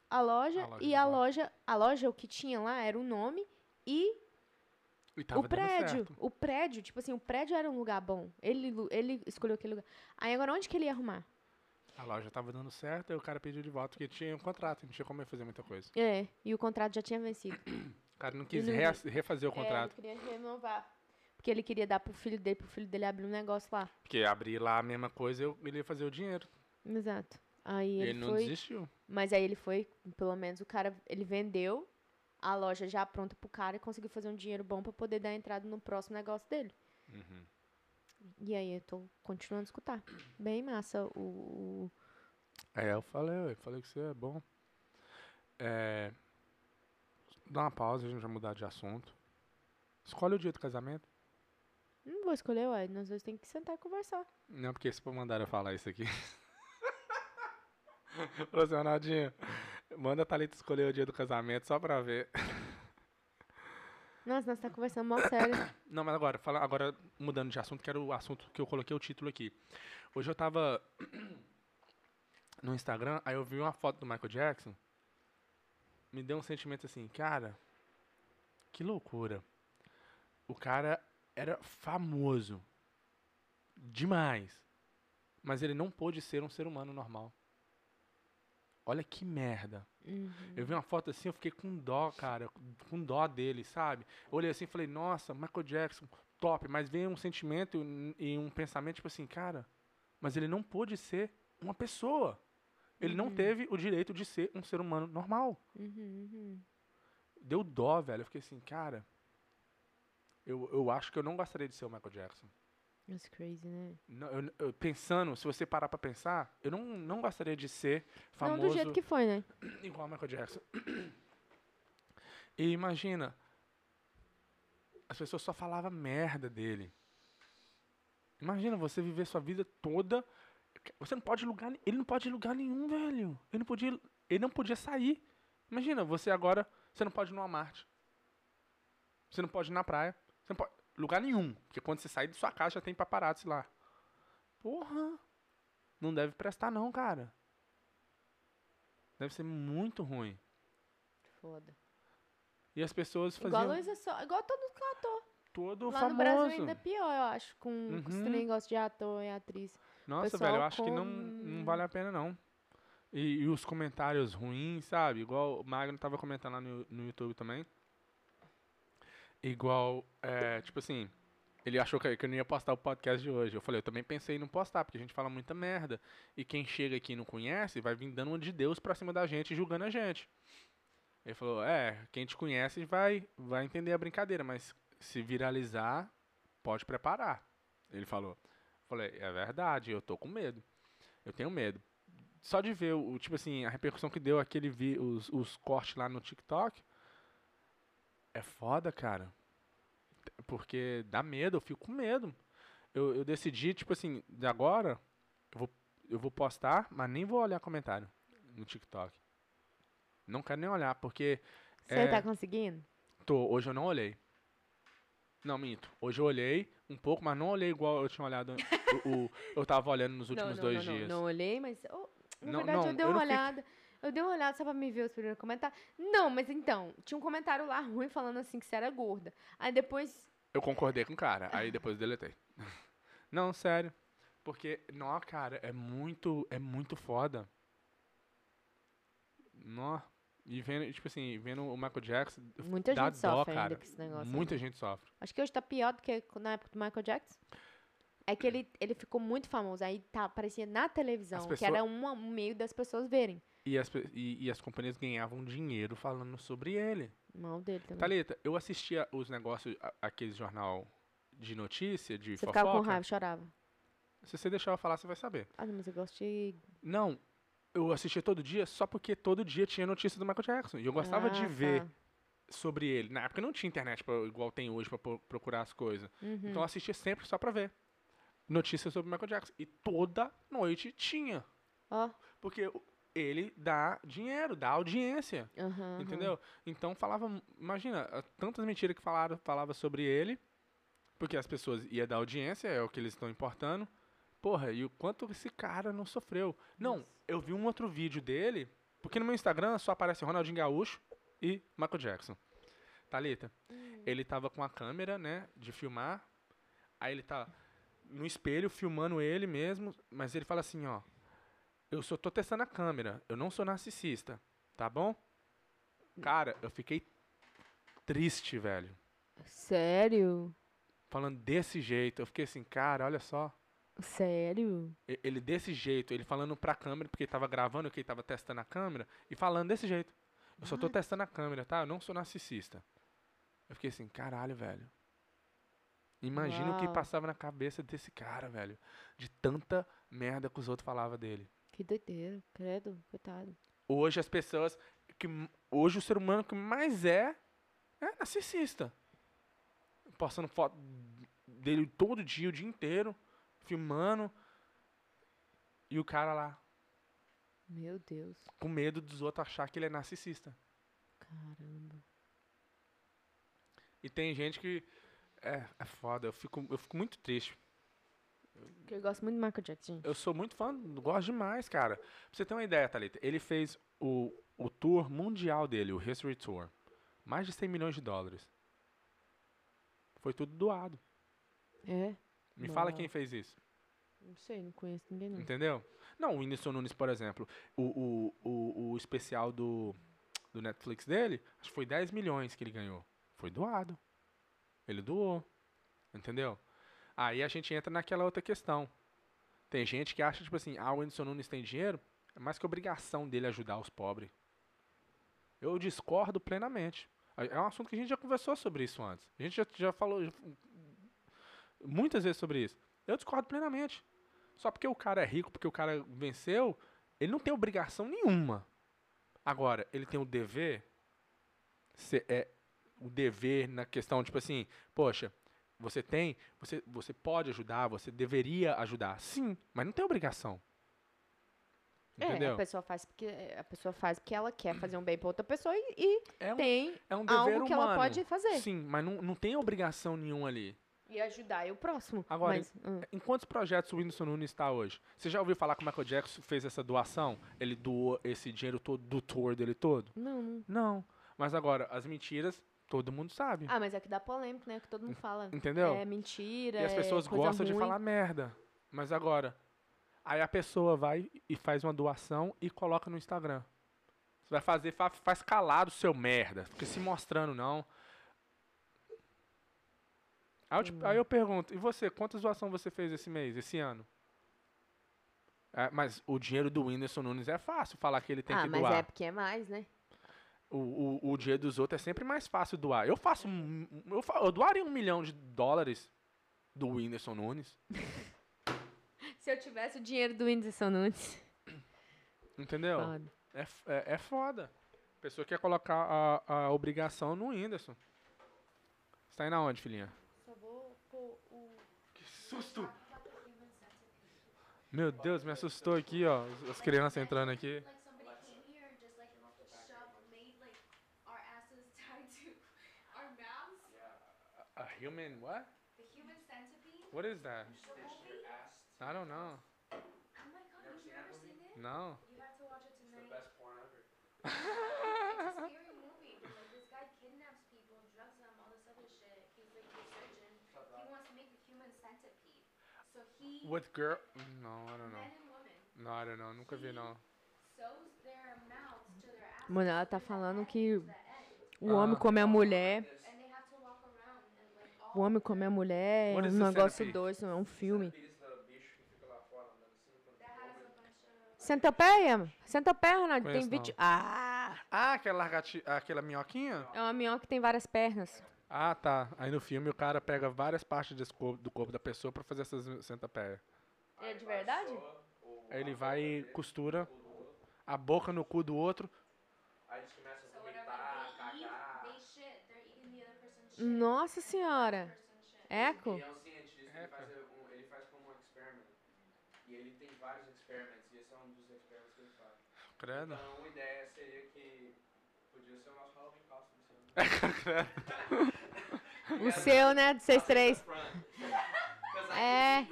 a loja, Uhum. A loja e a loja, a loja o que tinha lá era o nome e o prédio, o prédio, tipo assim, o prédio era um lugar bom. Ele ele escolheu aquele lugar. Aí agora onde que ele ia arrumar? A loja tava dando certo, aí o cara pediu de volta porque tinha um contrato, não tinha como fazer muita coisa. É, e o contrato já tinha vencido. O cara não quis não- rea- refazer o contrato. É, ele queria renovar. Porque ele queria dar pro filho dele, pro filho dele abrir um negócio lá. Porque abrir lá a mesma coisa, eu, ele ia fazer o dinheiro. Exato. Aí Ele, ele, não foi. desistiu. Mas aí ele foi, pelo menos o cara, ele vendeu a loja já pronta pro cara e conseguiu fazer um dinheiro bom pra poder dar entrada no próximo negócio dele. Uhum. E aí eu tô continuando a escutar. Bem massa o. É, eu falei, eu falei que você é bom. É, dá uma pausa, a gente vai mudar de assunto. Escolhe o dia do casamento. Não vou escolher, ué. Nós dois temos que sentar e conversar. Não, porque se for mandar eu falar isso aqui. *laughs* Ô, seu Ronaldinho, manda a Thalita escolher o dia do casamento só pra ver. Nossa, nós tá conversando mal sério. *coughs* Não, mas agora, fala, agora mudando de assunto, que era o assunto que eu coloquei o título aqui. Hoje eu tava *coughs* no Instagram, aí eu vi uma foto do Michael Jackson. Me deu um sentimento assim, cara, que loucura. O cara era famoso. Demais. Mas ele não pôde ser um ser humano normal. Olha que merda. Uhum. Eu vi uma foto assim, eu fiquei com dó, cara, com dó dele, sabe? Eu olhei assim e falei, nossa, Michael Jackson, top, mas veio um sentimento e um pensamento, tipo assim, cara, mas ele não pôde ser uma pessoa. Ele não teve o direito de ser um ser humano normal. Uhum, uhum. Deu dó, velho. Eu fiquei assim, cara, eu, eu acho que eu não gostaria de ser o Michael Jackson. That's crazy, né? Não, eu- eu- pensando, se você parar pra pensar, eu não, não gostaria de ser famoso Não do jeito que foi, né? *clears throat* igual o Michael Jackson. *clears throat* E imagina, as pessoas só falavam merda dele. Imagina você viver sua vida toda. Você não pode lugar, ele não pode ir lugar nenhum, velho. Ele não podia, ele não podia sair. Imagina, você agora, você não pode ir no Walmart. Você não pode ir na praia. Você não pode lugar nenhum, porque quando você sair de sua casa já tem paparazzi lá. Porra. Não deve prestar não, cara. Deve ser muito ruim. Foda. E as pessoas Igual faziam a Luísa Só, igual todo ator. todo Lá famoso. no Brasil ainda é pior, eu acho, com, com esse Uhum. negócio de ator e atriz. Nossa, velho, eu acho que não, com- não vale a pena, não. E, e os comentários ruins, sabe? Igual o Magno tava comentando lá no, no YouTube também. Igual, é, tipo assim, ele achou que, eu não ia postar o podcast de hoje. Eu falei, eu também pensei em não postar, porque a gente fala muita merda. E quem chega aqui e não conhece, vai vir dando uma de Deus pra cima da gente, julgando a gente. Ele falou, é, quem te conhece vai, vai entender a brincadeira, mas se viralizar, pode preparar. Ele falou. Falei, é verdade, eu tô com medo. Eu tenho medo. Só de ver o, tipo assim, a repercussão que deu aquele vi, os, os cortes lá no TikTok. É foda, cara. Porque dá medo, eu fico com medo. Eu, eu decidi, tipo assim, de agora, eu vou, eu vou postar, mas nem vou olhar comentário no TikTok. Não quero nem olhar, porque Você É. tá conseguindo? Tô, hoje eu não olhei. Não, minto. Hoje eu olhei um pouco, mas não olhei igual eu tinha olhado. *laughs* o, o- eu tava olhando nos últimos não, não, dois não, dias. Não, não olhei, mas. oh, na Não, verdade, não, eu dei uma não fiquei- olhada. Eu dei uma olhada só pra me ver os primeiros comentários. Não, mas então, tinha um comentário lá ruim falando assim que você era gorda. Aí depois. Eu concordei com o cara, aí depois deletei. *laughs* Não, sério. Porque, não, cara, é muito, é muito foda. Nó. E vendo, tipo assim, vendo o Michael Jackson, Muita dá gente dó, sofre cara. ainda com esse negócio. Muita né? gente sofre. Acho que hoje tá pior do que na época do Michael Jackson. É que ele, ele ficou muito famoso. Aí tá, aparecia na televisão, As que pessoas- era um meio das pessoas verem. E as, e, e as companhias ganhavam dinheiro falando sobre ele. Mal dele também. Thalita, eu assistia os negócios, a- aquele jornal de notícia, de Você fofoca. ficava com raiva, chorava. Se você deixar eu falar, você vai saber. Ah, mas eu gosto de. Não, eu assistia todo dia só porque todo dia tinha notícia do Michael Jackson. E eu gostava de Ah, ver tá. sobre ele. Na época não tinha internet pra- igual tem hoje pra pro- procurar as coisas. Uhum. Então eu assistia sempre só pra ver notícias sobre o Michael Jackson. E toda noite tinha. Ó. Porque o- ele dá dinheiro, dá audiência. aham. Entendeu? Então falava, imagina, tantas mentiras que falaram, falava sobre ele, porque as pessoas iam dar audiência, é o que eles estão importando. Porra, e o quanto esse cara não sofreu. Não, eu vi um outro vídeo dele, porque no meu Instagram só aparece Ronaldinho Gaúcho e Michael Jackson. Thalita, ele tava com a câmera, né, de filmar, aí ele tá no espelho filmando ele mesmo, mas ele fala assim, ó, eu só tô testando a câmera, eu não sou narcisista, tá bom? Cara, eu fiquei triste, velho. Sério? Falando desse jeito, eu fiquei assim, cara, olha só. Sério? Ele desse jeito, ele falando pra câmera, porque ele tava gravando, que ele tava testando a câmera, e falando desse jeito. Eu só tô testando a câmera, tá? Eu não sou narcisista. Eu fiquei assim, caralho, velho. Imagina o que Uau. passava na cabeça desse cara, velho. De tanta merda que os outros falavam dele. Que doideira, credo, coitado. Hoje as pessoas. que Hoje o ser humano que mais é é narcisista. Postando foto dele todo dia, o dia inteiro, filmando. E o cara lá, Meu Deus, com medo dos outros achar que ele é narcisista. caramba. E tem gente que. É, é foda, eu fico, eu fico muito triste. Porque eu gosto muito do Michael Jackson, gente. Eu sou muito fã, gosto demais, cara. Pra você ter uma ideia, Thalita, ele fez o, o tour mundial dele, o History Tour. Mais de 100 milhões de dólares. Foi tudo doado. É? Me fala quem fez isso, Não sei, não conheço ninguém não. entendeu? Não, o Whindersson Nunes, por exemplo, o, o, o, o especial do, do Netflix dele, acho que foi 10 milhões que ele ganhou. Foi doado. Ele doou, entendeu? Aí a gente entra naquela outra questão. Tem gente que acha, tipo assim, ah, o Whindersson Nunes tem dinheiro, é mais que obrigação dele ajudar os pobres. Eu discordo plenamente. É um assunto que a gente já conversou sobre isso antes. A gente já, já falou muitas vezes sobre isso. Eu discordo plenamente. Só porque o cara é rico, porque o cara venceu, ele não tem obrigação nenhuma. Agora, ele tem o dever, é, o dever na questão, tipo assim, poxa, você tem, você, você pode ajudar, você deveria ajudar. Sim, mas não tem obrigação. É, Entendeu? a pessoa faz porque a pessoa faz porque ela quer fazer um bem pra outra pessoa e, e É um, tem é um algo que humano. ela pode fazer. Sim, mas não, não tem obrigação nenhuma ali. E ajudar é o próximo. Agora, Mas, hum, Em quantos projetos o Whindersson Nunes está hoje? Você já ouviu falar que o Michael Jackson fez essa doação? Ele doou esse dinheiro todo do tour dele todo? não. Não. Mas agora, as mentiras, todo mundo sabe. Ah, mas é que dá polêmica, né? Que todo mundo fala. *laughs* Entendeu? É mentira. e as pessoas é gostam de ruim. falar merda. Mas agora, aí a pessoa vai e faz uma doação e coloca no Instagram. Você vai fazer, fa- faz calado, seu merda. Fica se mostrando, não. Aí eu, te- aí eu pergunto, e você, quantas doações você fez esse mês, esse ano? É, mas o dinheiro do Whindersson Nunes é fácil falar que ele tem ah, que mas doar. é porque é mais, né? O, o, o dinheiro dos outros é sempre mais fácil doar. Eu faço. Eu, eu doaria um milhão de dólares do Whindersson Nunes. *laughs* Se eu tivesse o dinheiro do Whindersson Nunes. *coughs* Entendeu? Foda. É, é, é foda. A pessoa quer colocar a, a obrigação no Whindersson. Você tá indo aonde, filhinha? Só vou pôr o. Que susto! Meu Deus, me assustou aqui, ó. as- As crianças entrando aqui. Human what? The human centipede. What is that? The movie. I don't know. Oh my god, you've never seen it? No. You have to watch it tonight. *laughs* It's a scary movie. but, Like this guy kidnaps people, drugs them, all this other shit. He's like a surgeon. He wants to make a human centipede. So he With girl. Não, I don't know. men and women Não, I don't know. Nunca vi, não. sews their mouths to their asses. Mano, ela tá falando que the o homem Ah. come a mulher. And they have to walk around and like all O homem come a mulher. É What um negócio doido, não é um filme. that has a bunch of Centopeia? Centopeia, Ronaldo, tem Conheço 20. Ah! Ah, aquela largati... aquela minhoquinha? É uma minhoca que tem várias pernas. Ah, tá. Aí no filme o cara pega várias partes desse corpo- do corpo da pessoa pra fazer essas centopeias. É de verdade? Aí ele vai e costura a boca no cu do outro. Aí eles começam a so whatever vomitar, they eat, cagar. they shit. They're eating the other person's shit. Nossa senhora. Eco? E é um cientista, ele faz, um, ele faz como um experiment. E ele tem vários experiments, e esse é um dos experiments que ele faz. Credo. Então, uma ideia seria que podia ser o nosso Halloween costume. assim. O seu, né? Do 6-3. É. É.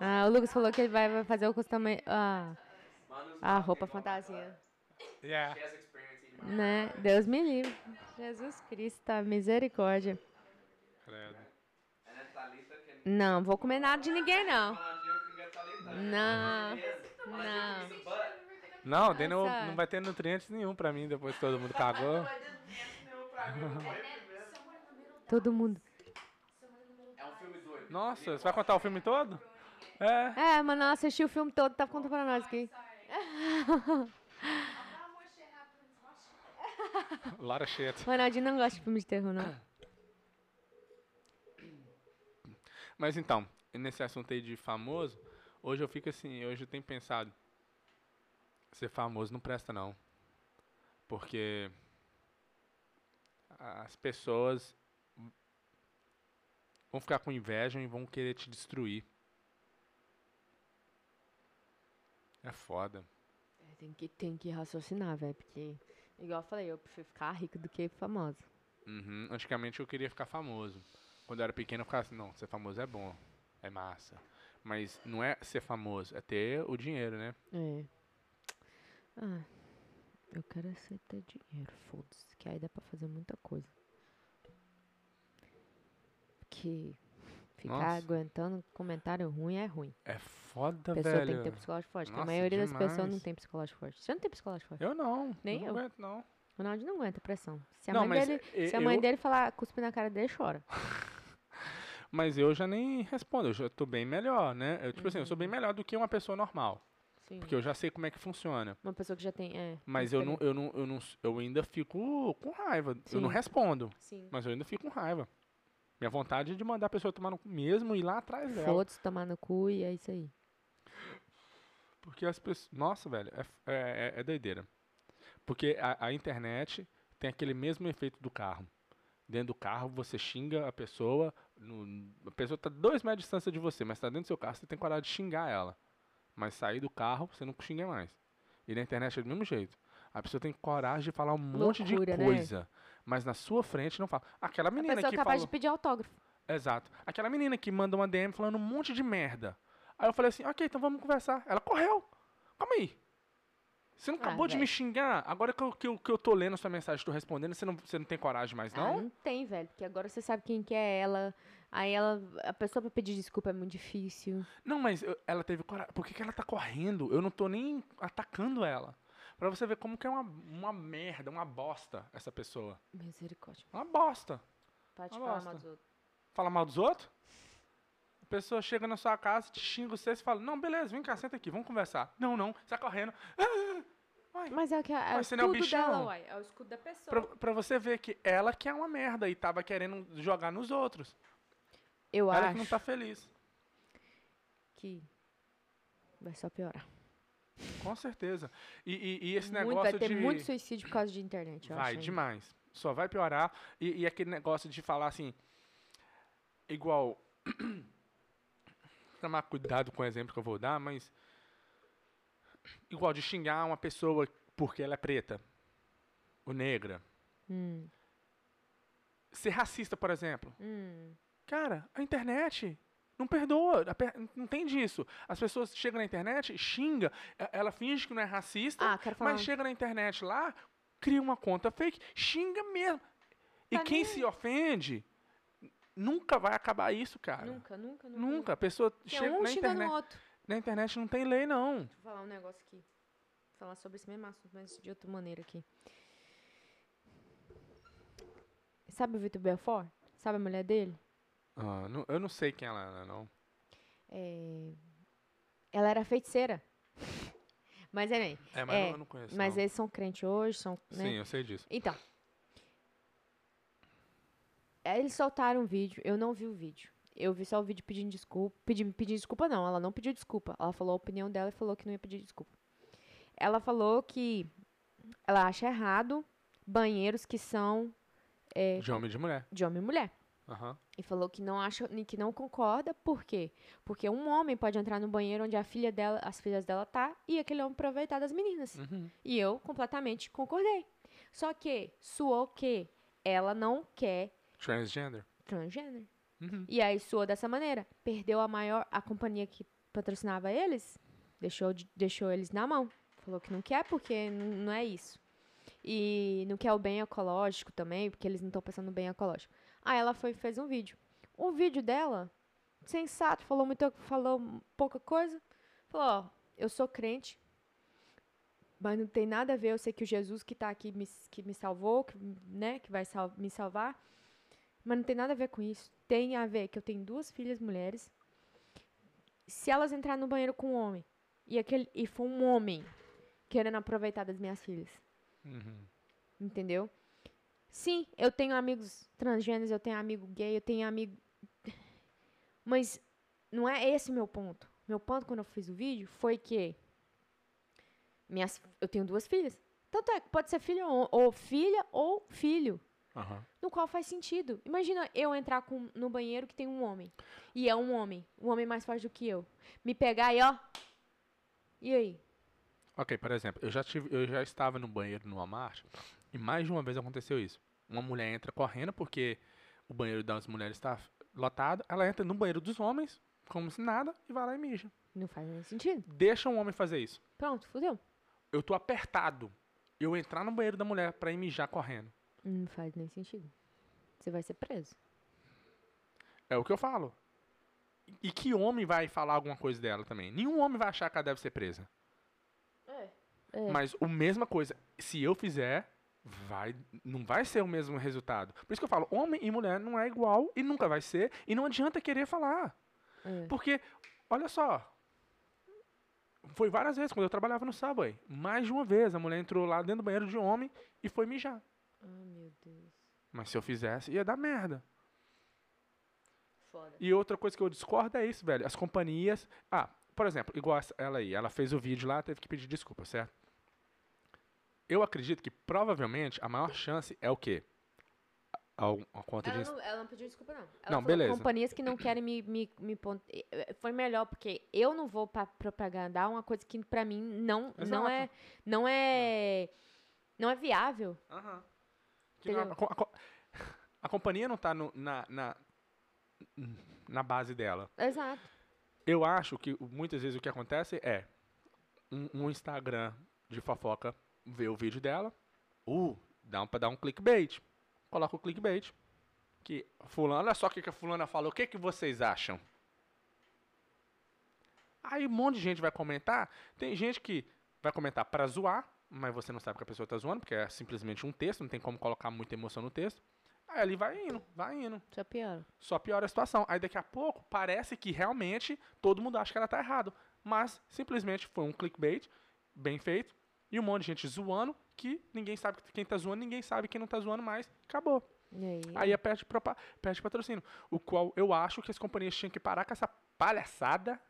Ah, o Lucas falou que ele vai, fazer o costume. Ah, a roupa fantasia. Yeah. Né? Deus me livre. Jesus Cristo, tá? misericórdia. Credo. Não, vou comer nada de ninguém, não. Não. Não. Não, daí não, não vai ter nutrientes nenhum pra mim depois que todo mundo cagou. Não Todo mundo. É um. Nossa, você vai contar o filme todo? É. É, mano, ela assistiu o filme todo, tá contando pra nós aqui. A lot more shit happens. Watch it. A lot of shit. Ronaldinho não gosta de filme de terror, não. Mas então, nesse assunto aí de famoso, hoje eu fico assim, hoje eu tenho pensado, ser famoso não presta não. Porque as pessoas vão ficar com inveja e vão querer te destruir. É foda. É, Tem que, tem que raciocinar, velho, porque, igual eu falei, eu prefiro ficar rico do que famosa. Uhum. Antigamente eu queria ficar famoso. Quando eu era pequeno eu ficava assim, não, ser famoso é bom, é massa. Mas não é ser famoso, é ter o dinheiro, né? É. Ah, eu quero é só ter dinheiro, foda-se, que aí dá pra fazer muita coisa. Porque ficar Nossa. aguentando comentário ruim é ruim. É foda, A pessoa velho. tem que ter psicológico forte. que a Nossa, maioria das pessoas não demais. tem psicológico forte. Você não tem psicológico forte. Eu não. Nem não eu. aguento, não. Ronaldo não aguenta pressão. Se a Não, mãe dele, e- se a mãe eu- dele falar cuspir na cara dele, chora. *laughs* Mas eu já nem respondo, eu já tô bem melhor, né? Eu, tipo assim, eu sou bem melhor do que uma pessoa normal. Sim. Porque eu já sei como é que funciona. Uma pessoa que já tem. É, Mas eu não, eu não, eu não, eu ainda fico com raiva. Eu não Sim. respondo, Sim. mas eu ainda fico com raiva. Minha vontade é de mandar a pessoa tomar no cu mesmo e ir lá atrás dela. Foda-se, tomar no cu e é isso aí. Porque as pessoas. Nossa, velho, é, é, é- é doideira. Porque a, a internet tem aquele mesmo efeito do carro. Dentro do carro, você xinga a pessoa. no- a pessoa tá dois metros de distância de você, mas tá dentro do seu carro, você tem coragem de xingar ela. Mas sair do carro, você não xinga mais. E na internet é do mesmo jeito. A pessoa tem coragem de falar um monte Loucura, de né? Mas na sua frente não fala. Aquela A menina pessoa é que capaz falou. de pedir autógrafo. Exato. Aquela menina que manda uma DM falando um monte de merda. Aí eu falei assim, ok, então vamos conversar. Ela correu. Calma aí. Você não Ah, acabou de me xingar? Agora que eu, que, eu, que eu tô lendo sua mensagem, tô respondendo, você não, você não tem coragem mais, Ah, não? não tem, velho. Porque agora você sabe quem que é ela. Aí ela. A pessoa pra pedir desculpa é muito difícil. Não, mas eu- ela teve coragem. Por que, que ela tá correndo? Eu não tô nem atacando ela. Pra você ver como que é uma, uma merda, uma bosta essa pessoa. Misericórdia. Uma bosta. Pode Uma falar bosta. mal dos outros. Fala mal dos outros? A pessoa chega na sua casa, te xinga você, você fala, não, beleza, vem cá, senta aqui, vamos conversar. Não, não, sai correndo. *gasps* Uai, Mas é, o que é, é o não é o escudo dela, uai. É o escudo da pessoa. Pra, pra você ver que ela que é uma merda e tava querendo jogar nos outros. Eu ela acho que não tá feliz. que vai só piorar. Com certeza. E, e- e esse Muito, negócio vai ter de. muito suicídio por causa de internet, eu vai, acho. demais. Só vai piorar. E, e aquele negócio de falar assim. Igual. *clears throat* Tomar cuidado com o exemplo que eu vou dar, mas. Igual de xingar uma pessoa porque ela é preta. Ou negra. Hum, Ser racista, por exemplo. hum. Cara, a internet Não perdoa, não tem disso. As pessoas chegam na internet, xinga, e- ela finge que não é racista, Ah, quero falar. mas chega na internet lá, cria uma conta fake, xinga mesmo. E Tá quem nem se ofende, nunca vai acabar isso, cara. Nunca, nunca, nunca. Nunca. A pessoa Tem chega um na internet. outro. Na internet não tem lei, não. Deixa eu falar um negócio aqui. Vou falar sobre esse mesmo assunto, mas de outra maneira aqui. Sabe o Vitor Belfort? Sabe a mulher dele? Ah, não- eu não sei quem ela é, não. É, Ela era feiticeira. mas é nem. É, mas É, eu não conheço. Mas não. eles são crentes hoje, são. né? Sim, eu sei disso. Então. Eles soltaram um vídeo, eu não vi o vídeo. Eu vi só o vídeo pedindo desculpa. Pedi, pedindo desculpa, não. Ela não pediu desculpa. Ela falou a opinião dela e falou que não ia pedir desculpa. Ela falou que ela acha errado banheiros que são é, De homem e de mulher. de homem e mulher. Aham. E falou que não acha, que não concorda, por quê? Porque um homem pode entrar no banheiro onde a filha dela, as filhas dela tá, e aquele homem aproveitar das meninas. Uhum. E eu completamente concordei. Só que suou que ela não quer Transgender. transgênero. Uhum. E aí suou dessa maneira. Perdeu a maior, a companhia que patrocinava eles, deixou, de- deixou eles na mão. Falou que não quer porque não é isso. E não quer o bem ecológico também, porque eles não estão pensando no bem ecológico. Aí ela foi fez um vídeo. O vídeo dela, sensato, falou muito, falou pouca coisa. Falou, ó, eu sou crente, mas não tem nada a ver, eu sei que o Jesus que tá aqui me, que me salvou, que, né, que vai sal- me salvar, mas não tem nada a ver com isso. Tem a ver que eu tenho duas filhas mulheres. Se elas entrarem no banheiro com um homem e aquele e for um homem querendo aproveitar das minhas filhas, Uhum. entendeu? Sim, eu tenho amigos transgêneros, eu tenho amigo gay, eu tenho amigo. *laughs* Mas não é esse o meu ponto. Meu ponto quando eu fiz o vídeo foi que minhas, eu tenho duas filhas. Tanto é que pode ser filha ou, ou filha ou filho Aham. no qual faz sentido. Imagina eu entrar com, no banheiro que tem um homem. E é um homem. Um homem mais forte do que eu. Me pegar e ó. E aí? Ok, por exemplo, eu já, tive, eu já estava no banheiro no Walmart e mais de uma vez aconteceu isso. Uma mulher entra correndo porque o banheiro das mulheres está lotado. Ela entra no banheiro dos homens, como se nada, e vai lá e mija. Não faz nem sentido. Deixa um homem fazer isso. Pronto, fudeu. Eu tô apertado. Eu entrar no banheiro da mulher pra ir mijar correndo. Não faz nem sentido. Você vai ser preso. É o que eu falo. E que homem vai falar alguma coisa dela também? Nenhum homem vai achar que ela deve ser presa. É. Mas a mesma coisa, se eu fizer, vai, não vai ser o mesmo resultado. Por isso que eu falo, homem e mulher não é igual e nunca vai ser. E não adianta querer falar. É. Porque, olha só. Foi várias vezes quando eu trabalhava no Subway. Mais de uma vez a mulher entrou lá dentro do banheiro de homem e foi mijar. Ah, meu Deus. Mas se eu fizesse, ia dar merda. Foda. E outra coisa que eu discordo é isso, velho. As companhias. Ah, por exemplo, igual ela aí. Ela fez o vídeo lá, teve que pedir desculpa, certo? Eu acredito que provavelmente a maior chance é o quê? A, a conta de. Ela não, ela não pediu desculpa, não. Ela Não, falou beleza. companhias que não querem me, me, me pon- eh, Foi melhor, porque eu não vou pra propagandar uma coisa que pra mim não, não Exato. é. Não é. Não é viável. Aham. Não- Entendeu? a, a a companhia não tá no- na, na, na base dela. Exato. Eu acho que muitas vezes o que acontece é um, um Instagram de fofoca vê o vídeo dela, uh, dá pra dar um clickbait. Coloca o clickbait. Que fulano, olha só o que, que a fulana falou, o que, que vocês acham? Aí um monte de gente vai comentar. Tem gente que vai comentar pra zoar, mas você não sabe que a pessoa tá zoando, porque é simplesmente um texto, não tem como colocar muita emoção no texto. Aí ele vai indo, vai indo Isso é pior. só piora a situação. Aí daqui a pouco parece que realmente todo mundo acha que ela tá errado. Mas simplesmente foi um clickbait bem feito e um monte de gente zoando que ninguém sabe quem tá zoando, ninguém sabe quem não tá zoando mais. Acabou. E aí? Aí é perde, perde patrocínio. O qual eu acho que as companhias tinham que parar com essa palhaçada.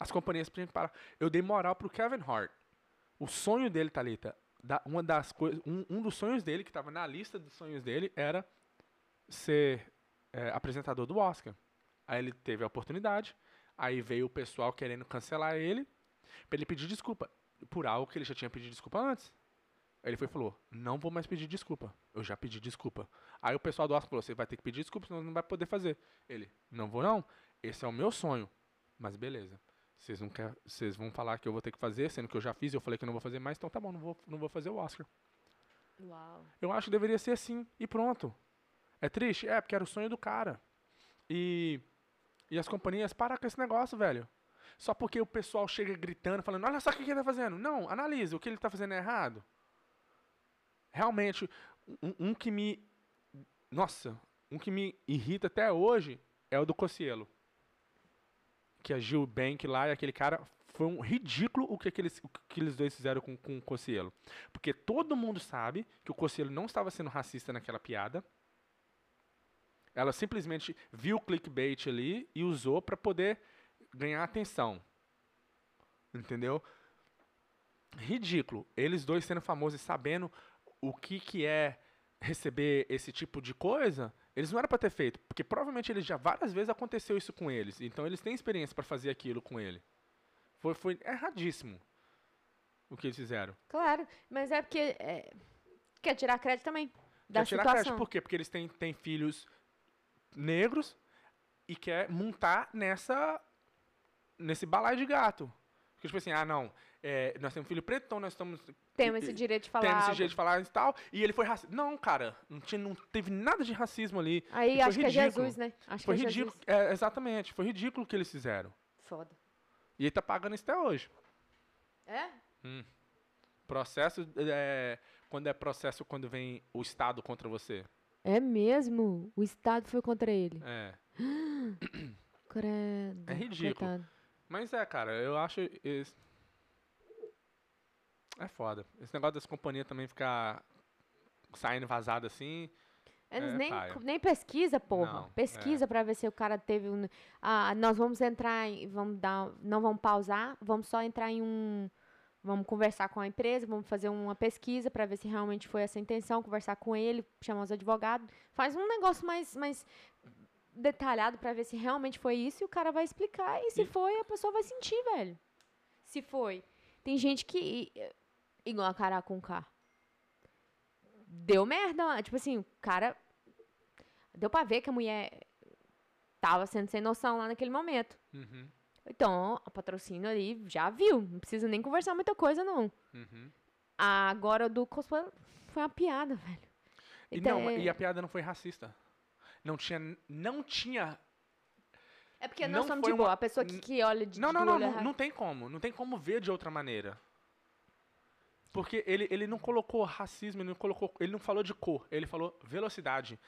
As companhias tinham que parar. Eu dei moral pro Kevin Hart. O sonho dele, Thalita, da, uma das coisas, um, um dos sonhos dele, que estava na lista dos sonhos dele, era ser é, apresentador do Oscar. Aí ele teve a oportunidade, aí veio o pessoal querendo cancelar ele, pra ele pedir desculpa por algo que ele já tinha pedido desculpa antes. Aí ele foi e falou, não vou mais pedir desculpa. Eu já pedi desculpa. Aí o pessoal do Oscar falou, você vai ter que pedir desculpa, senão não vai poder fazer. Ele, não vou não. Esse é o meu sonho. Mas beleza. Vocês não quer, vocês vão falar que eu vou ter que fazer, sendo que eu já fiz, eu falei que eu não vou fazer mais, então tá bom, não vou, não vou fazer o Oscar. Uau. Eu acho que deveria ser assim e pronto. É triste? É, porque era o sonho do cara. E, e as companhias param com esse negócio, velho. Só porque o pessoal chega gritando, falando, olha só o que, que ele tá fazendo. Não, analise, o que ele tá fazendo é errado. Realmente, um, um que me. Nossa, um que me irrita até hoje é o do Cocielo. Que a Gil Bank lá e aquele cara. Foi um ridículo o que aqueles, o que eles dois fizeram com, com o Cocielo. Porque todo mundo sabe que o Cocielo não estava sendo racista naquela piada. Ela simplesmente viu o clickbait ali e usou para poder ganhar atenção. Entendeu? Ridículo. Eles dois sendo famosos e sabendo o que, que é receber esse tipo de coisa, eles não eram para ter feito, porque provavelmente eles já várias vezes aconteceu isso com eles. Então eles têm experiência para fazer aquilo com ele. Foi, foi erradíssimo o que eles fizeram. Claro, mas é porque é, quer tirar crédito também da quer tirar situação. crédito por quê? Porque eles têm, têm filhos negros e quer montar nessa nesse balaio de gato. Porque, tipo assim, ah, não, é, nós temos filho preto, então nós estamos Temos esse direito de falar. temos esse jeito de falar e tal, e ele foi racista. Não, cara, não, tinha, não teve nada de racismo ali. Aí acho que é ridículo. Jesus, né? Acho Foi que é ridículo. Jesus. É, exatamente, foi ridículo o que eles fizeram. Foda. E ele tá pagando isso até hoje. É? Processo, é, quando é processo, quando vem o Estado contra você. É mesmo? O Estado foi contra ele. É. *gasps* Credo. É ridículo. coitado. Mas é, cara, eu acho. Esse... É foda. Esse negócio das companhias também ficar saindo vazado assim. Eles É, nem, paia. nem pesquisa, porra. Não, é. pesquisa pra ver se o cara teve um. Ah, nós vamos entrar em. Vamos dar. Não vamos pausar, vamos só entrar em um. Vamos conversar com a empresa, vamos fazer uma pesquisa pra ver se realmente foi essa a intenção, conversar com ele, chamar os advogados. Faz um negócio mais, mais detalhado pra ver se realmente foi isso e o cara vai explicar. E se E- foi, a pessoa vai sentir, velho. Se foi. Tem gente que. Igual a cara com K. Deu merda. Tipo assim, o cara. Deu pra ver que a mulher tava sendo sem noção lá naquele momento. Uhum, Então, a patrocínio ali já viu. Não precisa nem conversar muita coisa, não. uhum. Agora, o do cosplay foi uma piada, velho. E, Então, não, é- e a piada não foi racista. Não tinha. Não tinha. É porque não nós somos de boa. uma- A pessoa que, que olha de Não, não, não, olho não, não tem como. Não tem como ver de outra maneira. Porque ele, ele não colocou racismo, ele não colocou. Ele não falou de cor, ele falou velocidade.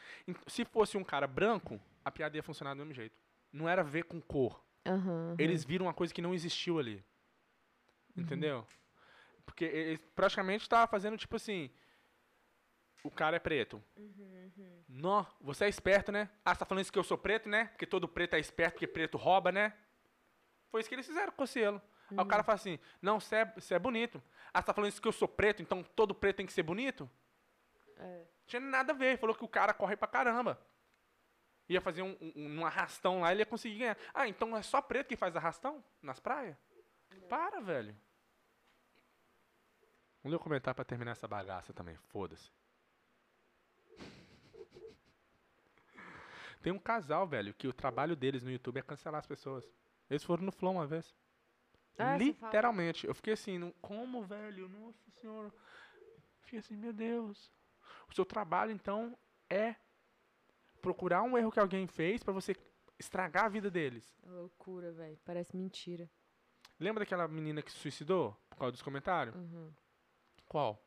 Se fosse um cara branco, a piada ia funcionar do mesmo jeito. Não era ver com cor. Aham, aham. Eles viram uma coisa que não existiu ali. Uhum. Entendeu? Porque eles praticamente estavam fazendo tipo assim. O cara é preto. Uhum, Nó, você é esperto, né? Ah, você tá falando isso que eu sou preto, né? Porque todo preto é esperto, porque preto rouba, né? Foi isso que eles fizeram com o Cielo. Aí o cara fala assim, não, você é, é bonito. Ah, você tá falando isso que eu sou preto, então todo preto tem que ser bonito? É. Tinha nada a ver, falou que o cara corre pra caramba. Ia fazer um, um, um arrastão lá, ele ia conseguir ganhar. Ah, então é só preto que faz arrastão nas praias? Para, velho. Vamos ler o comentário pra terminar essa bagaça também, foda-se. Tem um casal, velho, que o trabalho deles no YouTube é cancelar as pessoas. Eles foram no Flow uma vez. Ah. Literalmente. Eu fiquei assim, não- como, velho? Nossa senhora. Fiquei assim, meu Deus. O seu trabalho, então, é procurar um erro que alguém fez pra você estragar a vida deles. Loucura, velho. Parece mentira. Lembra daquela menina que se suicidou por causa dos comentários? Uhum. Qual?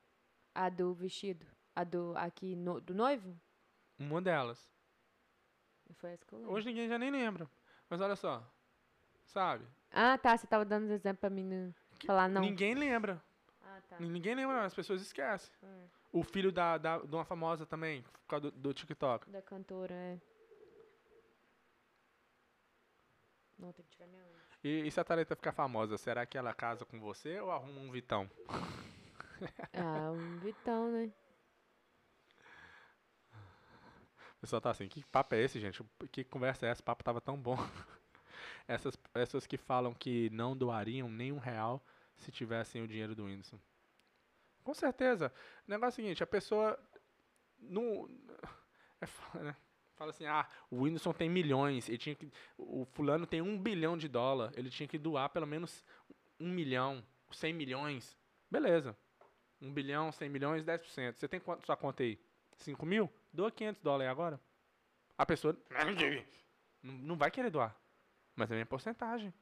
A do vestido? A do aqui no- do noivo? Uma delas. Foi essa que eu lembro. Hoje ninguém já nem lembra. Mas olha só. Sabe? Ah, tá. Você tava dando exemplo pra mim não falar não. Ninguém lembra. Ah, tá. Ninguém lembra, as pessoas esquecem. É. O filho da, da, de uma famosa também, por causa do, do TikTok. Da cantora, é. Não, tem que tirar minha. E, e se a Thalita ficar famosa, será que ela casa com você ou arruma um Vitão? Ah, um Vitão, né? *laughs* O pessoal tá assim, que papo é esse, gente? Que conversa é essa? O papo tava tão bom. *laughs* Essas pessoas que falam que não doariam nem um real se tivessem o dinheiro do Whindersson. Com certeza. O negócio é o seguinte, a pessoa não. É, foda, né? Fala assim, ah, o Whindersson tem milhões, ele tinha que, o fulano tem um bilhão de dólar, ele tinha que doar pelo menos um milhão, 100 milhões. Beleza. Um bilhão, 100 milhões, 10%. Você tem quanto sua conta aí? 5 mil? Doa 500 dólares agora. A pessoa *laughs* não, vai querer doar. Mas é a minha porcentagem.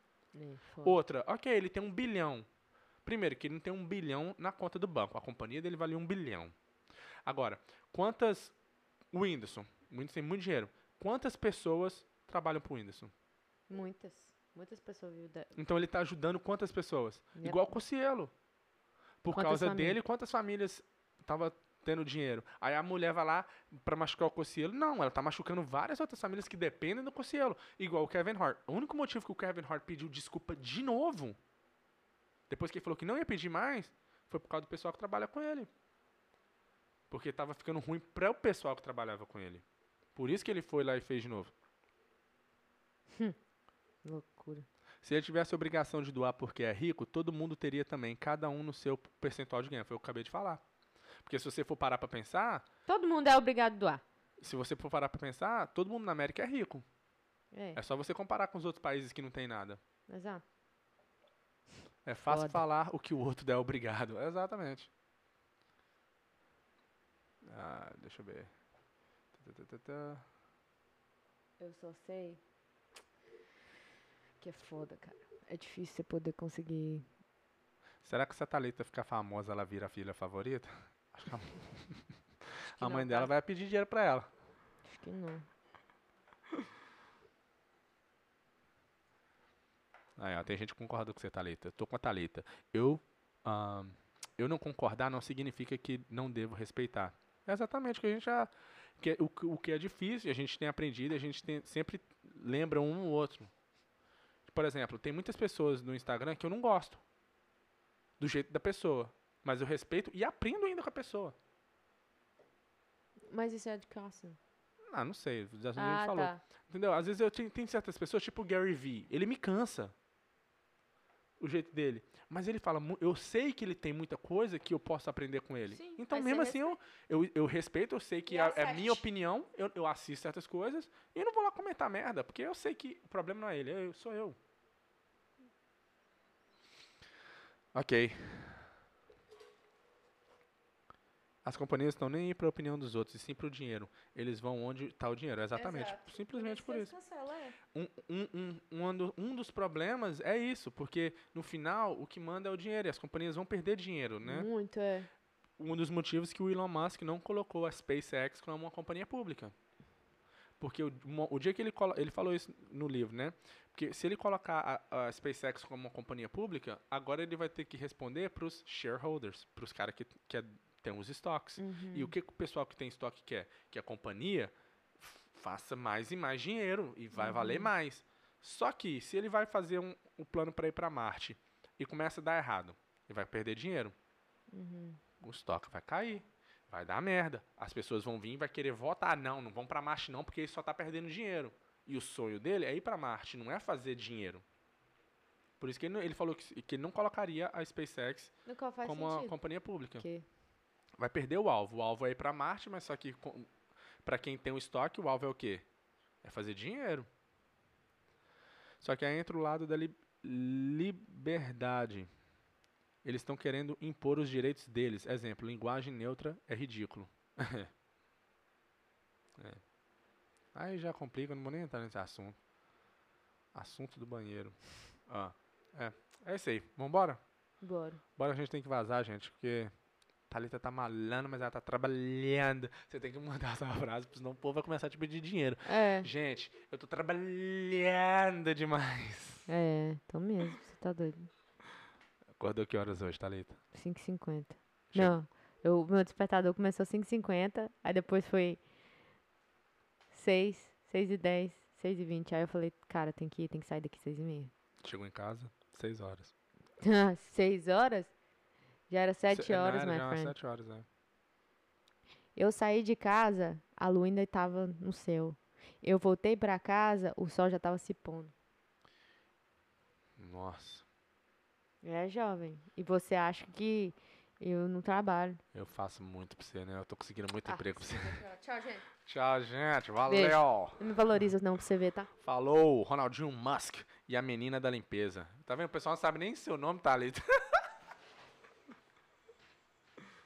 Outra, ok, ele tem um bilhão. Primeiro, que ele não tem um bilhão na conta do banco. A companhia dele valia um bilhão. Agora, quantas. O Whindersson. O Whindersson tem muito dinheiro. Quantas pessoas trabalham pro Whindersson? Muitas. Muitas pessoas. Então ele está ajudando quantas pessoas? Yep. Igual o Cossielo. Por Quantas causa famílias? dele, quantas famílias tava tendo dinheiro? Aí a mulher vai lá para machucar o Cossielo. Não, ela tá machucando várias outras famílias que dependem do Cossielo. Igual o Kevin Hart. O único motivo que o Kevin Hart pediu desculpa de novo, depois que ele falou que não ia pedir mais, foi por causa do pessoal que trabalha com ele. Porque tava ficando ruim para o pessoal que trabalhava com ele. Por isso que ele foi lá e fez de novo. Loucura. Se ele tivesse a obrigação de doar porque é rico, todo mundo teria também, cada um no seu percentual de ganho. Foi o que eu acabei de falar. Porque se você for parar pra pensar, Todo mundo é obrigado a doar. se você for parar pra pensar, todo mundo na América é rico. É, É só você comparar com os outros países que não tem nada. exato. É fácil Foda. falar o que o outro der obrigado. *laughs* Exatamente. Ah, deixa eu ver. Eu só sei que é foda, cara. É difícil você poder conseguir. Será que se a Thalita ficar famosa, ela vira a filha favorita? Acho que a, que a mãe não, dela tá? vai pedir dinheiro pra ela. Acho que não. Aí, ó, tem gente que concorda com você, Thalita. Eu tô com a Thalita. Eu, eu não concordar não significa que não devo respeitar. É exatamente o que a gente já. Que, é- o, que- o que é difícil, a gente tem aprendido, a gente tem, sempre lembra um ou outro. Por exemplo, tem muitas pessoas no Instagram que eu não gosto. Do jeito da pessoa. Mas eu respeito e aprendo ainda com a pessoa. Mas isso é educação. Ah, não sei. Já a Ah, falou. tá. Entendeu? Às vezes eu tenho, tem certas pessoas, tipo o Gary Vee, ele me cansa. O jeito dele. Mas ele fala, eu sei que ele tem muita coisa que eu posso aprender com ele. Sim, então, mesmo assim, eu, eu, eu respeito, eu sei que E é, é minha opinião, eu, eu assisto certas coisas e eu não vou lá comentar merda, porque eu sei que o problema não é ele, eu, sou eu. Ok. As companhias estão nem aí para a opinião dos outros, e sim para o dinheiro. Eles vão onde está o dinheiro, exatamente. Exato. Simplesmente por isso. Cancela, é. Um, um, um, um, do- dos problemas é isso, porque no final o que manda é o dinheiro e as companhias vão perder dinheiro, né? Muito, é. Um dos motivos que o Elon Musk não colocou a SpaceX como uma companhia pública. Porque o, o dia que ele, ele falou isso no livro, né? Porque se ele colocar a, a SpaceX como uma companhia pública, agora ele vai ter que responder para os shareholders, para os caras que, que é- têm os estoques. Uhum. E o que, que o pessoal que tem estoque quer? Que a companhia f- faça mais e mais dinheiro e vai valer mais. Só que se ele vai fazer um, um plano para ir para Marte e começa a dar errado e vai perder dinheiro, Uhum. o estoque vai cair, vai dar merda. As pessoas vão vir e vai querer votar não, não vão para Marte não, porque ele só está perdendo dinheiro. E o sonho dele é ir para Marte, não é fazer dinheiro. Por isso que ele, ele falou que, que ele não colocaria a SpaceX como uma sentido. companhia pública Porque vai perder o alvo. O alvo é ir para Marte, mas só que para quem tem o estoque, o alvo é o quê? É fazer dinheiro. Só que aí entra o lado da li- liberdade. Eles estão querendo impor os direitos deles. Exemplo, linguagem neutra é ridículo. *laughs* É. Aí já complica, não vou nem entrar nesse assunto. Assunto do banheiro. Ah, é. É isso aí. Vambora? Bora. Bora, a gente tem que vazar, gente, porque Thalita tá malando, mas ela tá trabalhando. Você tem que mudar *laughs* essa frase, porque senão o povo vai começar a te pedir dinheiro. É, Gente, eu tô trabalhando demais. é, tô mesmo, você tá doido. Acordou que horas hoje, Thalita? 5h50. Chega. Não, eu, meu despertador começou 5h50, aí depois foi 6, 6 e 10, 6 e 20. Aí eu falei, cara, tem que ir, tem que sair daqui 6 e meia. Chegou em casa, seis horas. *laughs* 6 horas? Já era 7 Se- horas, não, my era já umas friend. sete horas, né? Eu saí de casa, a lua ainda estava no céu. Eu voltei pra casa, o sol já tava se pondo. Nossa. É, jovem. E você acha que Eu não trabalho. Eu faço muito pra você, né? Eu tô conseguindo muito Ah, emprego pra você. Tchau, gente. *laughs* Tchau, gente. Valeu. Beijo. Não me valoriza não pra você ver, tá? Falou, Ronaldinho Musk e a menina da limpeza. Tá vendo? O pessoal não sabe nem seu nome, tá ali. *laughs*